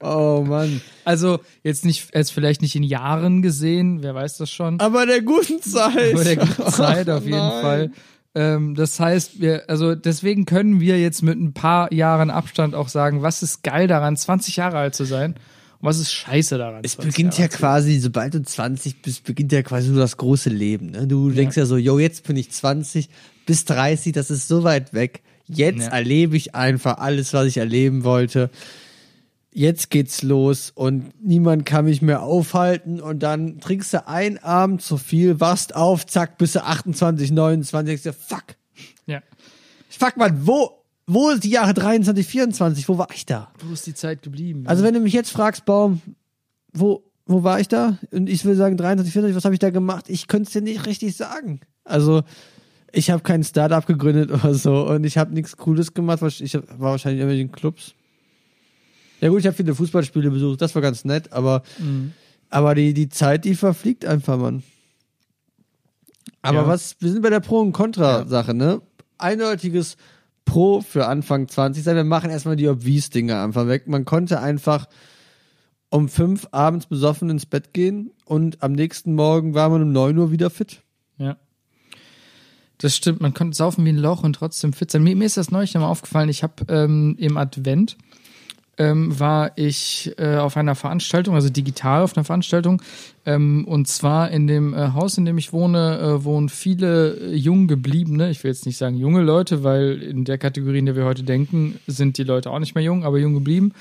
Oh Mann. also jetzt nicht jetzt vielleicht nicht in Jahren gesehen wer weiß das schon Aber der guten [LAUGHS] Zeit. vor der guten Zeit auf jeden Nein. Fall. Ähm, das heißt, wir, also deswegen können wir jetzt mit ein paar Jahren Abstand auch sagen, was ist geil daran, 20 Jahre alt zu sein und was ist scheiße daran. Es 20 beginnt Jahre ja quasi, sobald du 20 bist, beginnt ja quasi nur das große Leben. Ne? Du denkst ja so, yo, jetzt bin ich 20 bis 30, das ist so weit weg. Jetzt Ja. erlebe ich einfach alles, was ich erleben wollte. Jetzt geht's los und niemand kann mich mehr aufhalten und dann trinkst du einen Abend zu viel, wachst auf, zack, bist du 28, 29, denkst dir, fuck, Ja. fuck man, wo, wo ist die Jahre 23, 24, wo war ich da? Wo ist die Zeit geblieben? Also wenn du mich jetzt fragst, Baum, wo, wo war ich da? Und ich will sagen 23, 24, was habe ich da gemacht? Ich könnte es dir nicht richtig sagen. Also ich habe kein Startup gegründet oder so und ich habe nichts Cooles gemacht. Ich war wahrscheinlich immer in den Clubs. Ja gut, ich habe viele Fußballspiele besucht, das war ganz nett, aber, aber die, die Zeit, die verfliegt einfach, Mann. Aber Ja. was, wir sind bei der Pro- und Contra-Sache, ne? Eindeutiges Pro für Anfang 20 sein. Wir machen erstmal die Obvious-Dinge einfach weg. Man konnte einfach um fünf abends besoffen ins Bett gehen und am nächsten Morgen war man um neun Uhr wieder fit. ja. Das stimmt, man konnte saufen wie ein Loch und trotzdem fit sein. Mir, mir ist das neulich nochmal aufgefallen, ich habe ähm, im Advent ähm, war ich äh, auf einer Veranstaltung, also digital auf einer Veranstaltung. Ähm, und zwar in dem äh, Haus, in dem ich wohne, äh, wohnen viele äh, jung gebliebene, ich will jetzt nicht sagen junge Leute, weil in der Kategorie, in der wir heute denken, sind die Leute auch nicht mehr jung, aber jung geblieben.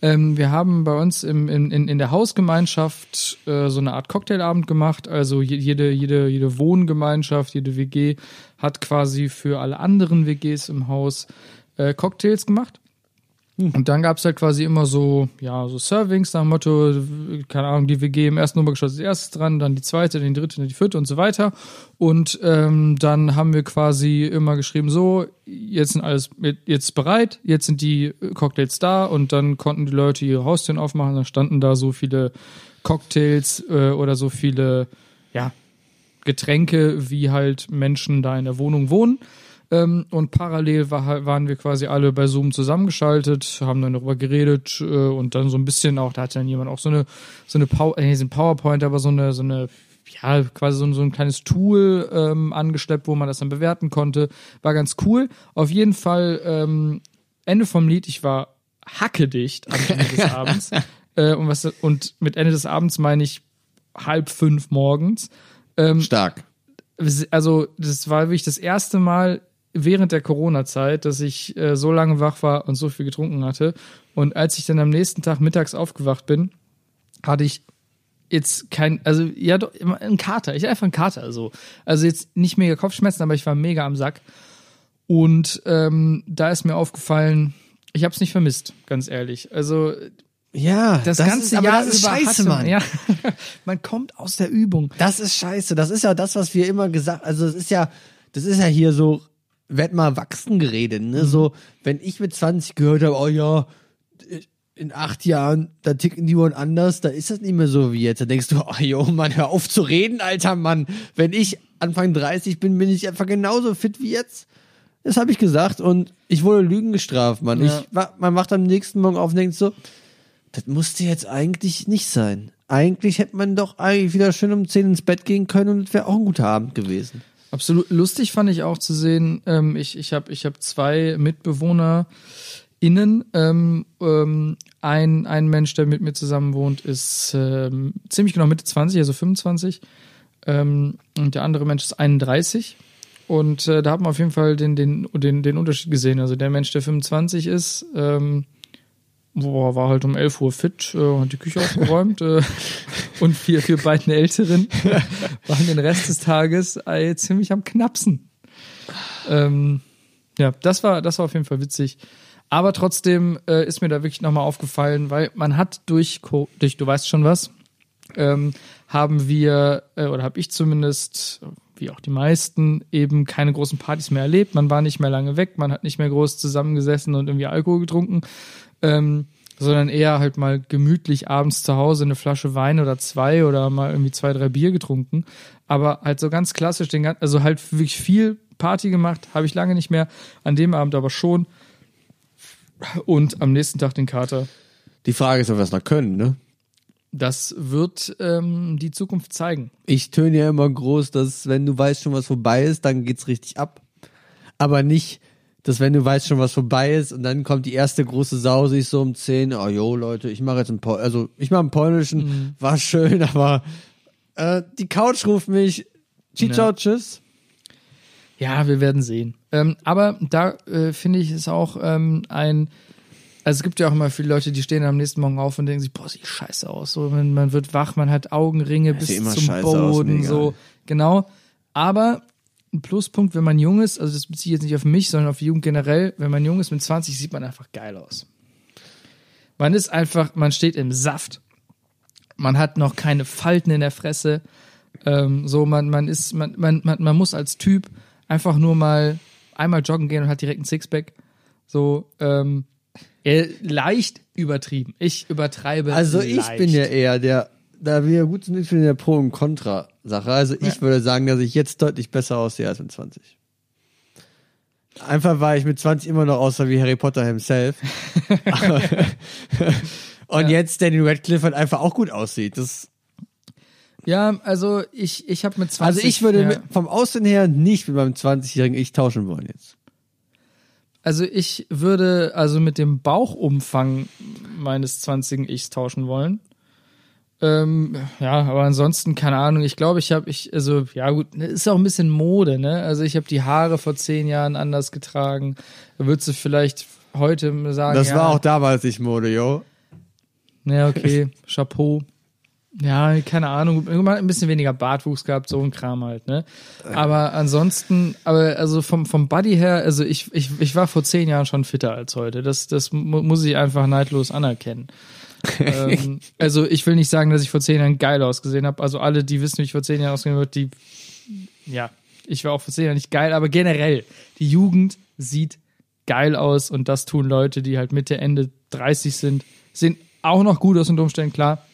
Ähm, wir haben bei uns im, in, in, in der Hausgemeinschaft äh, so eine Art Cocktailabend gemacht. Also je- jede, jede, jede Wohngemeinschaft, jede WG hat quasi für alle anderen WGs im Haus äh, Cocktails gemacht. Und dann gab's halt quasi immer so, ja, so Servings nach dem Motto, keine Ahnung, die WG im ersten Obergeschoss ist erstes dran, dann die zweite, dann die dritte, dann die vierte und so weiter. Und ähm, dann haben wir quasi immer geschrieben, so, jetzt sind alles, jetzt bereit, jetzt sind die Cocktails da und dann konnten die Leute ihre Haustüren aufmachen, dann standen da so viele Cocktails äh, oder so viele, ja, Getränke, wie halt Menschen da in der Wohnung wohnen. Ähm, und parallel war, halt- waren wir quasi alle bei Zoom zusammengeschaltet, haben dann darüber geredet äh, und dann so ein bisschen auch, da hat dann jemand auch so eine, so eine Power, äh, ein PowerPoint, aber so eine, so eine, ja, quasi so ein, so ein kleines Tool ähm, angeschleppt, wo man das dann bewerten konnte. War ganz cool. Auf jeden Fall, ähm, Ende vom Lied, ich war hackedicht am Ende des [LAUGHS] Abends. Äh, und, was, und mit Ende des Abends meine ich halb fünf morgens. Ähm, Stark. also das war wirklich das erste Mal während der Corona-Zeit, dass ich äh, so lange wach war und so viel getrunken hatte. Und als ich dann am nächsten Tag mittags aufgewacht bin, hatte ich jetzt kein, also ja, doch, ein Kater. Ich hatte einfach einen Kater. Also, also jetzt nicht mega Kopfschmerzen, aber ich war mega am Sack. Und ähm, da ist mir aufgefallen, ich habe es nicht vermisst, ganz ehrlich. Also Ja, das, ganze ist, Jahr das ist über scheiße, Mann. man, ja, [LAUGHS] man kommt aus der Übung. Das ist scheiße. Das ist ja das, was wir immer gesagt, also das ist ja, das ist ja hier so, werd mal wachsen geredet, ne? So, wenn ich mit 20 gehört habe, oh ja, in acht Jahren, da ticken die Uhren anders, da ist das nicht mehr so wie jetzt. Da denkst du, [LAUGHS] oh jo, Mann, hör auf zu reden, alter Mann. Wenn ich Anfang 30 bin, bin ich einfach genauso fit wie jetzt. Das habe ich gesagt und ich wurde Lügen gestraft, Mann. Ja. Ich, man macht am nächsten Morgen auf und denkt so, das musste jetzt eigentlich nicht sein. Eigentlich hätte man doch eigentlich wieder schön um 10 ins Bett gehen können und es wäre auch ein guter Abend gewesen. Absolut lustig fand ich auch zu sehen. Ähm, ich ich habe ich hab zwei Mitbewohner innen. Ähm, ähm, ein, ein Mensch, der mit mir zusammen wohnt, ist ähm, ziemlich genau Mitte 20, also 25. Ähm, und der andere Mensch ist 31. Und äh, da hat man auf jeden Fall den, den, den, den Unterschied gesehen. Also der Mensch, der 25 ist, ähm, boah, war halt um 11 Uhr fit, äh, hat die Küche aufgeräumt äh, [LAUGHS] und wir, wir beiden Älteren waren den Rest des Tages äh, ziemlich am Knapsen. Ähm, ja, das war, das war auf jeden Fall witzig. Aber trotzdem äh, ist mir da wirklich nochmal aufgefallen, weil man hat durch, Co durch du weißt schon was, ähm, haben wir, äh, oder habe ich zumindest, wie auch die meisten, eben keine großen Partys mehr erlebt. Man war nicht mehr lange weg, man hat nicht mehr groß zusammengesessen und irgendwie Alkohol getrunken. Ähm, sondern eher halt mal gemütlich abends zu Hause eine Flasche Wein oder zwei oder mal irgendwie zwei, drei Bier getrunken. Aber halt so ganz klassisch, den, gan- also halt wirklich viel Party gemacht, habe ich lange nicht mehr, an dem Abend aber schon. Und am nächsten Tag den Kater. Die Frage ist, ob wir es noch können, ne? Das wird ähm, die Zukunft zeigen. Ich töne ja immer groß, dass wenn du weißt schon, was vorbei ist, dann geht's richtig ab. Aber nicht, dass wenn du weißt schon, was vorbei ist und dann kommt die erste große Sau, sich so um 10, oh jo, Leute, ich mache jetzt einen Pol also ich mache einen polnischen, war schön, [LAUGHS] aber äh, die Couch ruft mich. Ciao, ciao, tschüss. Ja, wir werden sehen. Ähm, aber da äh, finde ich es auch ähm, ein. Also es gibt ja auch immer viele Leute, die stehen am nächsten Morgen auf und denken sich, boah, sieht scheiße aus. So, man, man wird wach, man hat Augenringe bis sieht immer zum aus, Boden, mega. so genau. Aber ein Pluspunkt, wenn man jung ist, also das beziehe ich jetzt nicht auf mich, sondern auf die Jugend generell, wenn man jung ist mit 20, sieht man einfach geil aus. Man ist einfach, man steht im Saft. Man hat noch keine Falten in der Fresse. Ähm, so, man, man ist, man, man, man, man muss als Typ einfach nur mal einmal joggen gehen und hat direkt ein Sixpack. So, ähm, äh, leicht übertrieben. Ich übertreibe. Also ich leicht. bin ja eher der, da wir gut sind, ich bin der Pro- und Contra-Sache. Also ich Ja. würde sagen, dass ich jetzt deutlich besser aussehe als mit 20. Einfach weil ich mit 20 immer noch aussah wie Harry Potter himself. [LAUGHS] und jetzt Danny Radcliffe halt einfach auch gut aussieht. Das, Ja, also ich, ich habe mit 20. also ich würde ja, mit, vom Aussehen her nicht mit meinem 20-jährigen Ich tauschen wollen jetzt. Also ich würde also mit dem Bauchumfang meines 20. Ichs tauschen wollen. Ähm, ja, aber ansonsten keine Ahnung. Ich glaube, ich habe ich also ja gut, ist auch ein bisschen Mode, ne? Also ich habe die Haare vor zehn Jahren anders getragen. Da würdest du vielleicht heute sagen, Das ja, war auch damals nicht Mode, yo. Ja, okay, [LAUGHS] Chapeau. Ja, keine Ahnung, ein bisschen weniger Bartwuchs gehabt, so ein Kram halt, ne? Aber ansonsten, aber also vom, vom Buddy her, also ich, ich, ich war vor zehn Jahren schon fitter als heute. Das, das mu muss ich einfach neidlos anerkennen. Ähm, also ich will nicht sagen, dass ich vor zehn Jahren geil ausgesehen habe. Also alle, die wissen, wie ich vor zehn Jahren ausgesehen habe, die, ja, ich war auch vor zehn Jahren nicht geil, aber generell, die Jugend sieht geil aus und das tun Leute, die halt Mitte, Ende 30 sind, sehen auch noch gut aus unter Umständen, klar.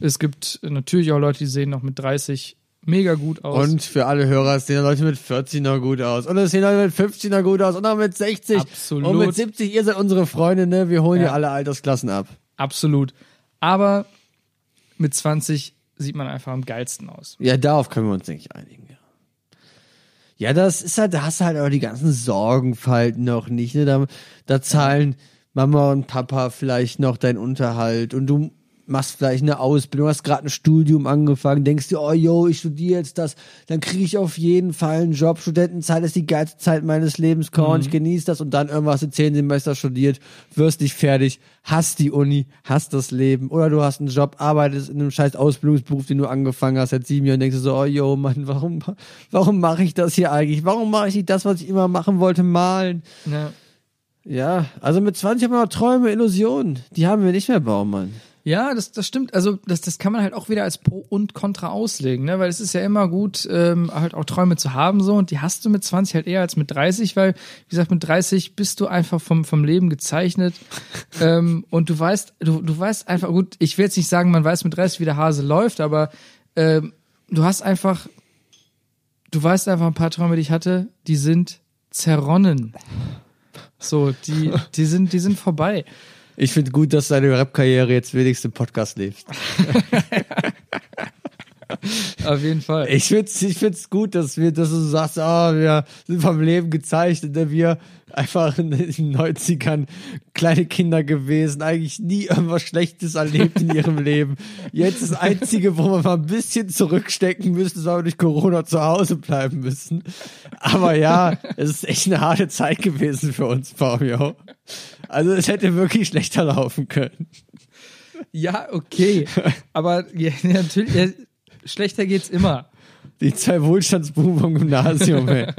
Es gibt natürlich auch Leute, die sehen noch mit 30 mega gut aus. Und für alle Hörer es sehen Leute mit 40 noch gut aus. Und es sehen Leute mit 50 noch gut aus. Und auch mit 60. Absolut. Und mit 70. Ihr seid unsere Freunde, ne? Wir holen ja alle Altersklassen ab. Absolut. Aber mit 20 sieht man einfach am geilsten aus. Ja, darauf können wir uns, denke einigen. Ja, das ist halt, da hast du halt aber die ganzen Sorgenfalten noch nicht. Ne? Da, da zahlen Mama und Papa vielleicht noch deinen Unterhalt und du machst vielleicht eine Ausbildung, hast gerade ein Studium angefangen, denkst dir, oh yo, ich studiere jetzt das, dann kriege ich auf jeden Fall einen Job. Studentenzeit ist die geilste Zeit meines Lebens, komm, und ich genieße das und dann irgendwas in zehn Semester studiert, wirst nicht fertig, hast die Uni, hast das Leben oder du hast einen Job, arbeitest in einem scheiß Ausbildungsberuf, den du angefangen hast seit sieben Jahren, denkst du so, oh yo, Mann, warum, warum mache ich das hier eigentlich? Warum mache ich nicht das, was ich immer machen wollte, malen? Ja. Ja, also mit 20 haben wir noch Träume, Illusionen. Die haben wir nicht mehr, Baumann. Ja, das, das stimmt. Also das, das kann man halt auch wieder als Pro und Contra auslegen, ne? Weil es ist ja immer gut, ähm, halt auch Träume zu haben so und die hast du mit 20 halt eher als mit 30, weil, wie gesagt, mit 30 bist du einfach vom, vom Leben gezeichnet [LAUGHS] ähm, und du weißt, du, du weißt einfach, gut, ich will jetzt nicht sagen, man weiß mit 30, wie der Hase läuft, aber ähm, du hast einfach, du weißt einfach ein paar Träume, die ich hatte, die sind zerronnen. So, die, [LAUGHS] die sind, die sind vorbei. Ich finde gut, dass deine Rap-Karriere jetzt wenigstens im Podcast lebst. [LAUGHS] Auf jeden Fall. Ich find's, ich find's gut, dass wir, dass du sagst, ah, wir sind vom Leben gezeichnet, denn wir einfach in den 90ern kleine Kinder gewesen, eigentlich nie irgendwas Schlechtes erlebt in ihrem Leben. Jetzt das Einzige, wo wir mal ein bisschen zurückstecken müssen, ist, weil wir durch Corona zu Hause bleiben müssen. Aber ja, es ist echt eine harte Zeit gewesen für uns, Fabio. Also es hätte wirklich schlechter laufen können. Ja, okay. Aber ja, natürlich, ja, schlechter geht's immer. Die zwei Wohlstandsbuben vom Gymnasium, ey.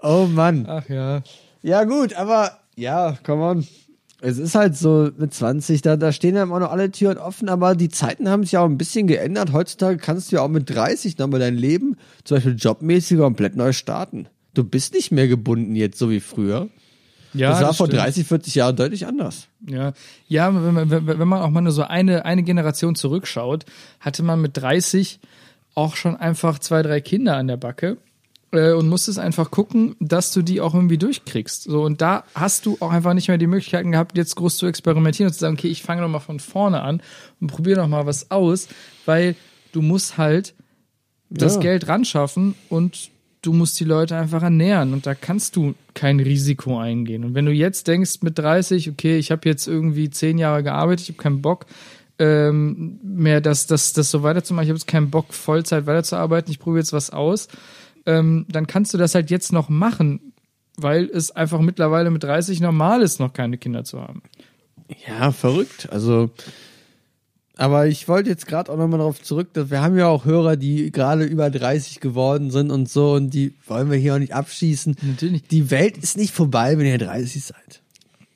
Oh Mann. Ach ja. Ja, gut, aber ja, come on. Es ist halt so mit 20, da, da stehen einem auch noch alle Türen offen, aber die Zeiten haben sich auch ein bisschen geändert. Heutzutage kannst du ja auch mit 30 nochmal dein Leben, zum Beispiel jobmäßig, komplett neu starten. Du bist nicht mehr gebunden jetzt, so wie früher. Ja, das war das vor stimmt. 30, 40 Jahren deutlich anders. Ja, ja wenn, man- wenn, man auch mal nur so eine, eine Generation zurückschaut, hatte man mit 30 auch schon einfach zwei, drei Kinder an der Backe äh, und musstest einfach gucken, dass du die auch irgendwie durchkriegst. So, und da hast du auch einfach nicht mehr die Möglichkeiten gehabt, jetzt groß zu experimentieren und zu sagen, okay, ich fange noch mal von vorne an und probiere noch mal was aus, weil du musst halt das Ja. Geld ran schaffen und du musst die Leute einfach ernähren und da kannst du kein Risiko eingehen. Und wenn du jetzt denkst mit 30, okay, ich habe jetzt irgendwie zehn Jahre gearbeitet, ich habe keinen Bock ähm, mehr, das, das, das so weiterzumachen, ich habe jetzt keinen Bock, Vollzeit weiterzuarbeiten, ich probiere jetzt was aus, ähm, dann kannst du das halt jetzt noch machen, weil es einfach mittlerweile mit 30 normal ist, noch keine Kinder zu haben. Ja, verrückt. Also, aber ich wollte jetzt gerade auch nochmal darauf zurück, dass wir haben ja auch Hörer, die gerade über 30 geworden sind und so und die wollen wir hier auch nicht abschießen. Natürlich. Die Welt ist nicht vorbei, wenn ihr 30 seid.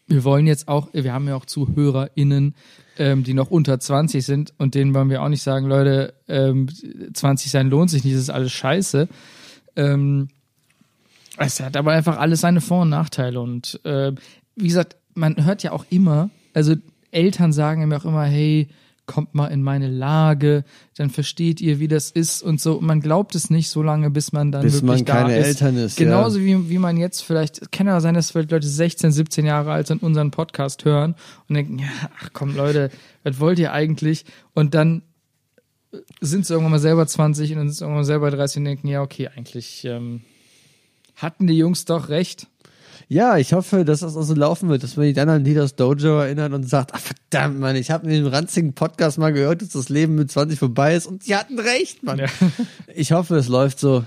Wir wollen jetzt auch, wir haben ja auch ZuhörerInnen, ähm, die noch unter 20 sind und denen wollen wir auch nicht sagen, Leute, ähm, 20 sein lohnt sich nicht, das ist alles scheiße. Ähm, es hat aber einfach alles seine Vor- und Nachteile und äh, wie gesagt, man hört ja auch immer, also Eltern sagen mir auch immer, hey, kommt mal in meine Lage, dann versteht ihr, wie das ist und so. Und man glaubt es nicht so lange, bis man dann Bis wirklich man da keine ist. Eltern ist, Genauso wie, wie man jetzt vielleicht, kann ja sein, dass vielleicht Leute 16, 17 Jahre alt sind, unseren Podcast hören und denken, ja, ach komm Leute, was wollt ihr eigentlich? Und dann sind sie irgendwann mal selber 20 und dann sind sie irgendwann mal selber 30 und denken, ja, okay, eigentlich ähm, hatten die Jungs doch recht. Ja, ich hoffe, dass das auch so laufen wird, dass man sich dann an Leaders Dojo erinnert und sagt, ach verdammt, Mann, ich habe in dem ranzigen Podcast mal gehört, dass das Leben mit 20 vorbei ist und sie hatten recht, Mann. Ja. [LAUGHS] Ich hoffe, es läuft so.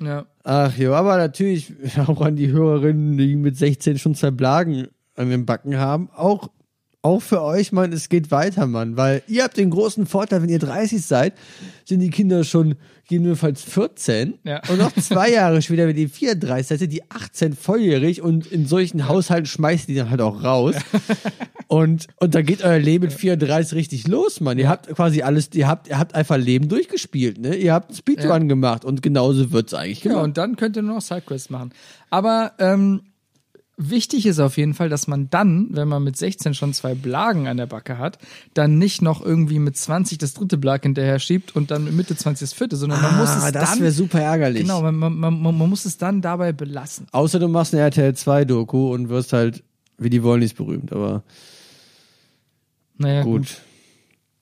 Ja. Ach jo, aber natürlich [LAUGHS] auch an die Hörerinnen, die mit 16 schon zwei Blagen an den Backen haben, auch auch für euch, Mann, es geht weiter, Mann, weil ihr habt den großen Vorteil, wenn ihr 30 seid, sind die Kinder schon jedenfalls 14 Ja. und noch zwei Jahre später, wenn ihr 34 seid, sind die 18 volljährig und in solchen Haushalten schmeißt die dann halt auch raus. Und, und da geht euer Leben mit 34 richtig los, Mann. Ihr habt quasi alles, ihr habt, ihr habt einfach Leben durchgespielt, ne? Ihr habt Speedrun Ja. gemacht und genauso wird's eigentlich Ja, gemacht. und dann könnt ihr nur noch Sidequests machen. Aber ähm, wichtig ist auf jeden Fall, dass man dann, wenn man mit 16 schon zwei Blagen an der Backe hat, dann nicht noch irgendwie mit 20 das dritte Blag hinterher schiebt und dann mit Mitte 20 das vierte, sondern man muss es Ah, das dann. wäre super ärgerlich. Genau, man, man, man, man muss es dann dabei belassen. Außer du machst eine RTL 2 Doku und wirst halt wie die Wollnis berühmt, aber Naja, gut. gut.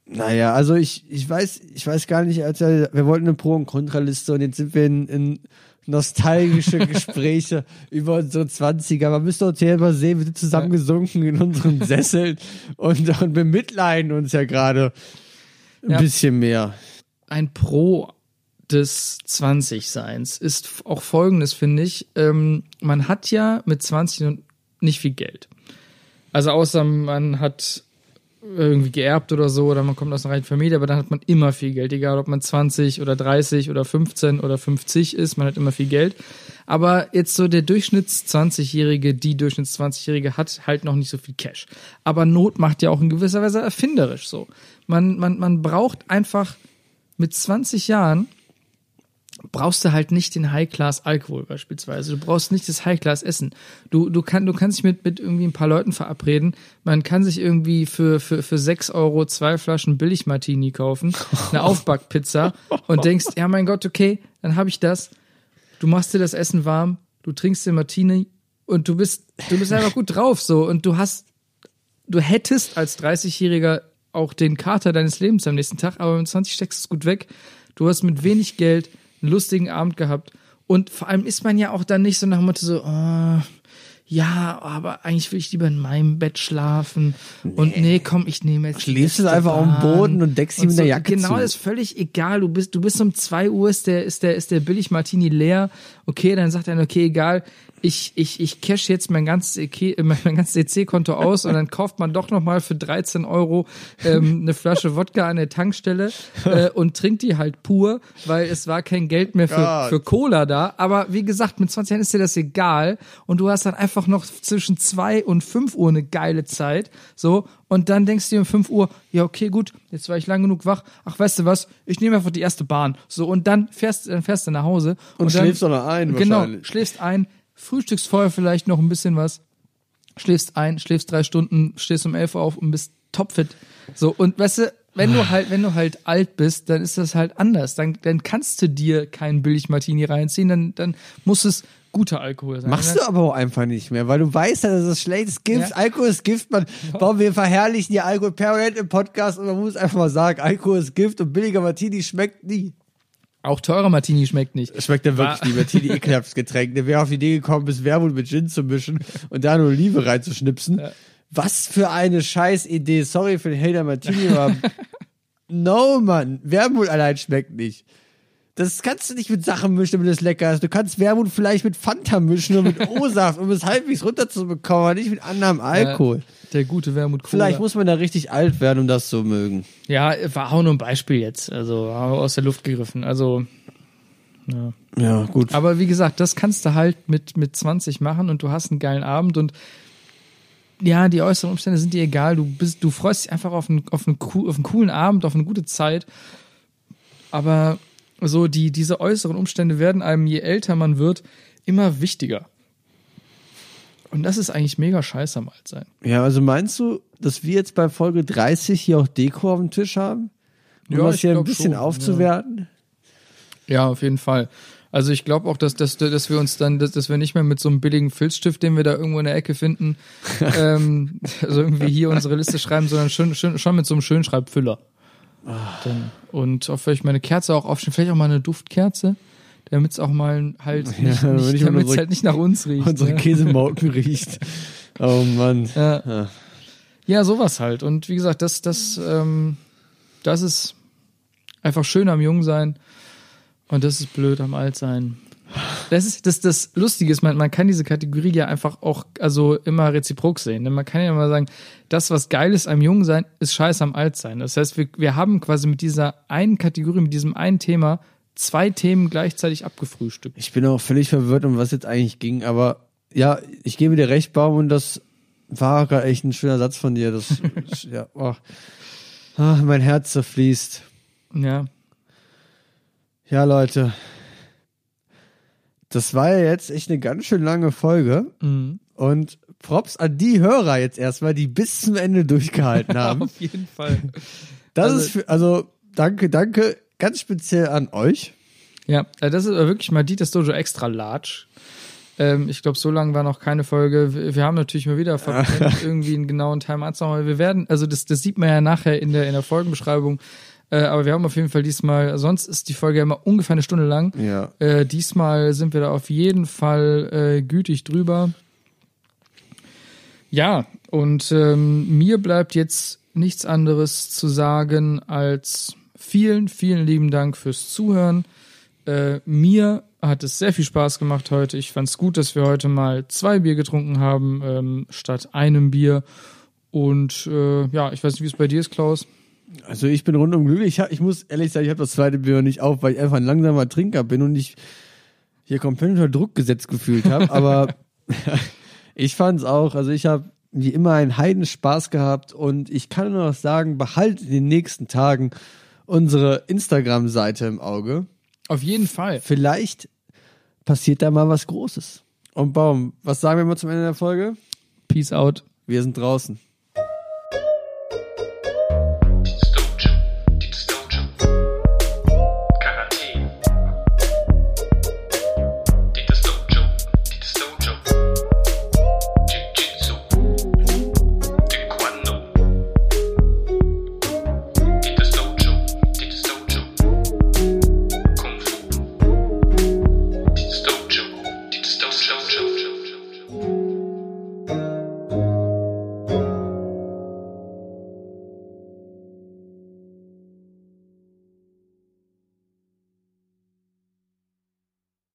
Naja, also ich, ich weiß, ich weiß gar nicht, als wir, wir wollten eine Pro- und Kontraliste und jetzt sind wir in, in nostalgische Gespräche [LAUGHS] über unsere 20er. Man müsste uns hier mal sehen, wir sind zusammengesunken in unseren Sesseln und, und bemitleiden uns ja gerade ein Ja. bisschen mehr. ein Pro des 20-Seins ist auch folgendes, finde ich. Ähm, man hat ja mit 20 noch nicht viel Geld. Also außer man hat irgendwie geerbt oder so oder man kommt aus einer reichen Familie, aber dann hat man immer viel Geld, egal ob man 20 oder 30 oder 15 oder 50 ist, man hat immer viel Geld. Aber jetzt so der Durchschnitts-20-Jährige, die Durchschnitts-20-Jährige hat halt noch nicht so viel Cash. Aber Not macht ja auch in gewisser Weise erfinderisch so. Man, man, man braucht einfach mit 20 Jahren brauchst du halt nicht den High-Class-Alkohol beispielsweise. Du brauchst nicht das High-Class-Essen. Du, du, kann, du kannst dich mit, mit irgendwie ein paar Leuten verabreden. Man kann sich irgendwie für, für, für 6 Euro zwei Flaschen Billig-Martini kaufen, eine [LAUGHS] Aufbackpizza und denkst, ja mein Gott, okay, dann habe ich das. Du machst dir das Essen warm, du trinkst den Martini und du bist, du bist einfach gut drauf so und du hast, du hättest als 30-Jähriger auch den Kater deines Lebens am nächsten Tag, aber mit 20 steckst du es gut weg. Du hast mit wenig Geld einen lustigen Abend gehabt. Und vor allem ist man ja auch dann nicht so nach dem Motto so, oh, ja, aber eigentlich will ich lieber in meinem Bett schlafen. Und nee, komm, ich nehme jetzt. Schläfst du einfach auf dem. Boden und deckst dich mit der Jacke Genau, zu. ist völlig egal. Du bist, du bist um zwei Uhr, ist der, ist der, ist der billig Martini leer. Okay, dann sagt er, okay, egal. Ich, ich, ich cash jetzt mein ganzes EK, mein mein ganzes EC-Konto aus und dann kauft man doch nochmal für 13 Euro ähm, eine Flasche Wodka an der Tankstelle äh, und trinkt die halt pur, weil es war kein Geld mehr für, für Cola da. Aber wie gesagt, mit 20 Jahren ist dir das egal und du hast dann einfach noch zwischen zwei und fünf Uhr eine geile Zeit. So, und dann denkst du dir um 5 Uhr, ja, okay, gut, jetzt war ich lang genug wach. Ach, weißt du was? Ich nehme einfach die erste Bahn. So, und dann fährst, dann fährst du nach Hause. Und dann, schläfst auch noch ein, Genau, schläfst ein, frühstückst vorher vielleicht noch ein bisschen was, schläfst ein, schläfst drei Stunden, stehst um elf Uhr auf und bist topfit. So, und weißt du, wenn du halt, wenn du halt alt bist, dann ist das halt anders. Dann, dann kannst du dir keinen Billig-Martini reinziehen, dann, dann muss es guter Alkohol sein. Machst du aber auch einfach nicht mehr, weil du weißt, dass es schlecht ist. Gift, Ja. Alkohol ist Gift, man. Warum wir verherrlichen die Alkohol permanent im Podcast und man muss einfach mal sagen, Alkohol ist Gift und billiger Martini schmeckt nie. Auch teurer Martini schmeckt nicht. Schmeckt ja wirklich nie. Martini ekelhaftes Getränk. Der wäre auf die Idee gekommen, bis Wermut mit Gin zu mischen und da eine Olive reinzuschnipsen. Was für eine Scheißidee. Sorry für den Hater Martini, aber [LAUGHS] no, Mann. Wermut allein schmeckt nicht. Das kannst du nicht mit Sachen mischen, damit es lecker ist. Du kannst Wermut vielleicht mit Fanta mischen und mit [LAUGHS] O-Saft, um es halbwegs runterzubekommen, aber nicht mit anderem Alkohol. Der gute Wermut Cola. Vielleicht muss man da richtig alt werden, um das zu mögen. Ja, war auch nur ein Beispiel jetzt. Also aus der Luft gegriffen. Also, Ja, gut. aber wie gesagt, das kannst du halt mit, mit 20 machen und du hast einen geilen Abend und ja, die äußeren Umstände sind dir egal. Du bist, du freust dich einfach auf einen, auf einen, auf einen coolen Abend, auf eine gute Zeit. Aber so die, diese äußeren Umstände werden einem, je älter man wird, immer wichtiger. Und das ist eigentlich mega scheiße am Altsein. Ja, also meinst du, dass wir jetzt bei Folge 30 hier auch Deko auf dem Tisch haben? Um Ja, das hier ein bisschen schon, aufzuwerten? Ja, auf jeden Fall. Also ich glaube auch, dass, dass, dass wir uns dann, dass, dass wir nicht mehr mit so einem billigen Filzstift, den wir da irgendwo in der Ecke finden, [LAUGHS] ähm, also irgendwie hier unsere Liste schreiben, sondern schon, schon, schon mit so einem Schönschreibfüller. Dann, und auch vielleicht meine Kerze auch aufstellen, vielleicht auch mal eine Duftkerze, damit es auch mal halt nicht, [LAUGHS] Ja, nicht, es unsere- halt nicht nach uns riecht. Unsere ne? Käsemauken [LAUGHS] riecht. Oh Mann. Ja. ja, sowas halt. Und wie gesagt, das, das, ähm, das ist einfach schön am Jungsein und das ist blöd am Altsein. Das ist das, das Lustige ist, man, man kann diese Kategorie ja einfach auch also immer reziprok sehen. Denn man kann ja immer sagen, das, was geil ist am Jungsein, ist scheiße am Altsein. Das heißt, wir, wir haben quasi mit dieser einen Kategorie, mit diesem einen Thema, zwei Themen gleichzeitig abgefrühstückt. Ich bin auch völlig verwirrt, um was jetzt eigentlich ging, aber ja, ich gebe dir recht, Baum, und das war gerade echt ein schöner Satz von dir. Das, [LAUGHS] ja, oh. ah, mein Herz zerfließt. Ja. Ja, Leute. Das war ja jetzt echt eine ganz schön lange Folge. Mhm. Und Props an die Hörer jetzt erstmal, die bis zum Ende durchgehalten [LAUGHS] haben. Auf jeden Fall. Das Also- ist für, also danke, danke ganz speziell an euch. Ja, äh, das ist wirklich mal Dieters Dojo extra large. Ähm, ich glaube, so lange war noch keine Folge. Wir, wir haben natürlich mal wieder verpennt, [LAUGHS] irgendwie einen genauen Timer anzumachen. Wir werden, also das, das sieht man ja nachher in der, in der Folgenbeschreibung. Äh, aber wir haben auf jeden Fall diesmal, sonst ist die Folge ja immer ungefähr eine Stunde lang. Ja. Äh, diesmal sind wir da auf jeden Fall äh, gütig drüber. Ja, und ähm, mir bleibt jetzt nichts anderes zu sagen als vielen, vielen lieben Dank fürs Zuhören. Äh, mir hat es sehr viel Spaß gemacht heute. Ich fand es gut, dass wir heute mal zwei Bier getrunken haben ähm, statt einem Bier. Und äh, ja, ich weiß nicht, wie es bei dir ist, Klaus. Also ich bin rundum glücklich. Ich, ich muss ehrlich sagen, ich habe das zweite Bier noch nicht auf, weil ich einfach ein langsamer Trinker bin und ich hier komplett unter Druck gesetzt gefühlt habe. Aber [LAUGHS] ich fand es auch. Also ich habe wie immer einen Heidenspaß gehabt und ich kann nur noch sagen, behaltet in den nächsten Tagen unsere Instagram-Seite im Auge. Auf jeden Fall. Vielleicht passiert da mal was Großes. Und Baum, was sagen wir mal zum Ende der Folge? Peace out. Wir sind draußen.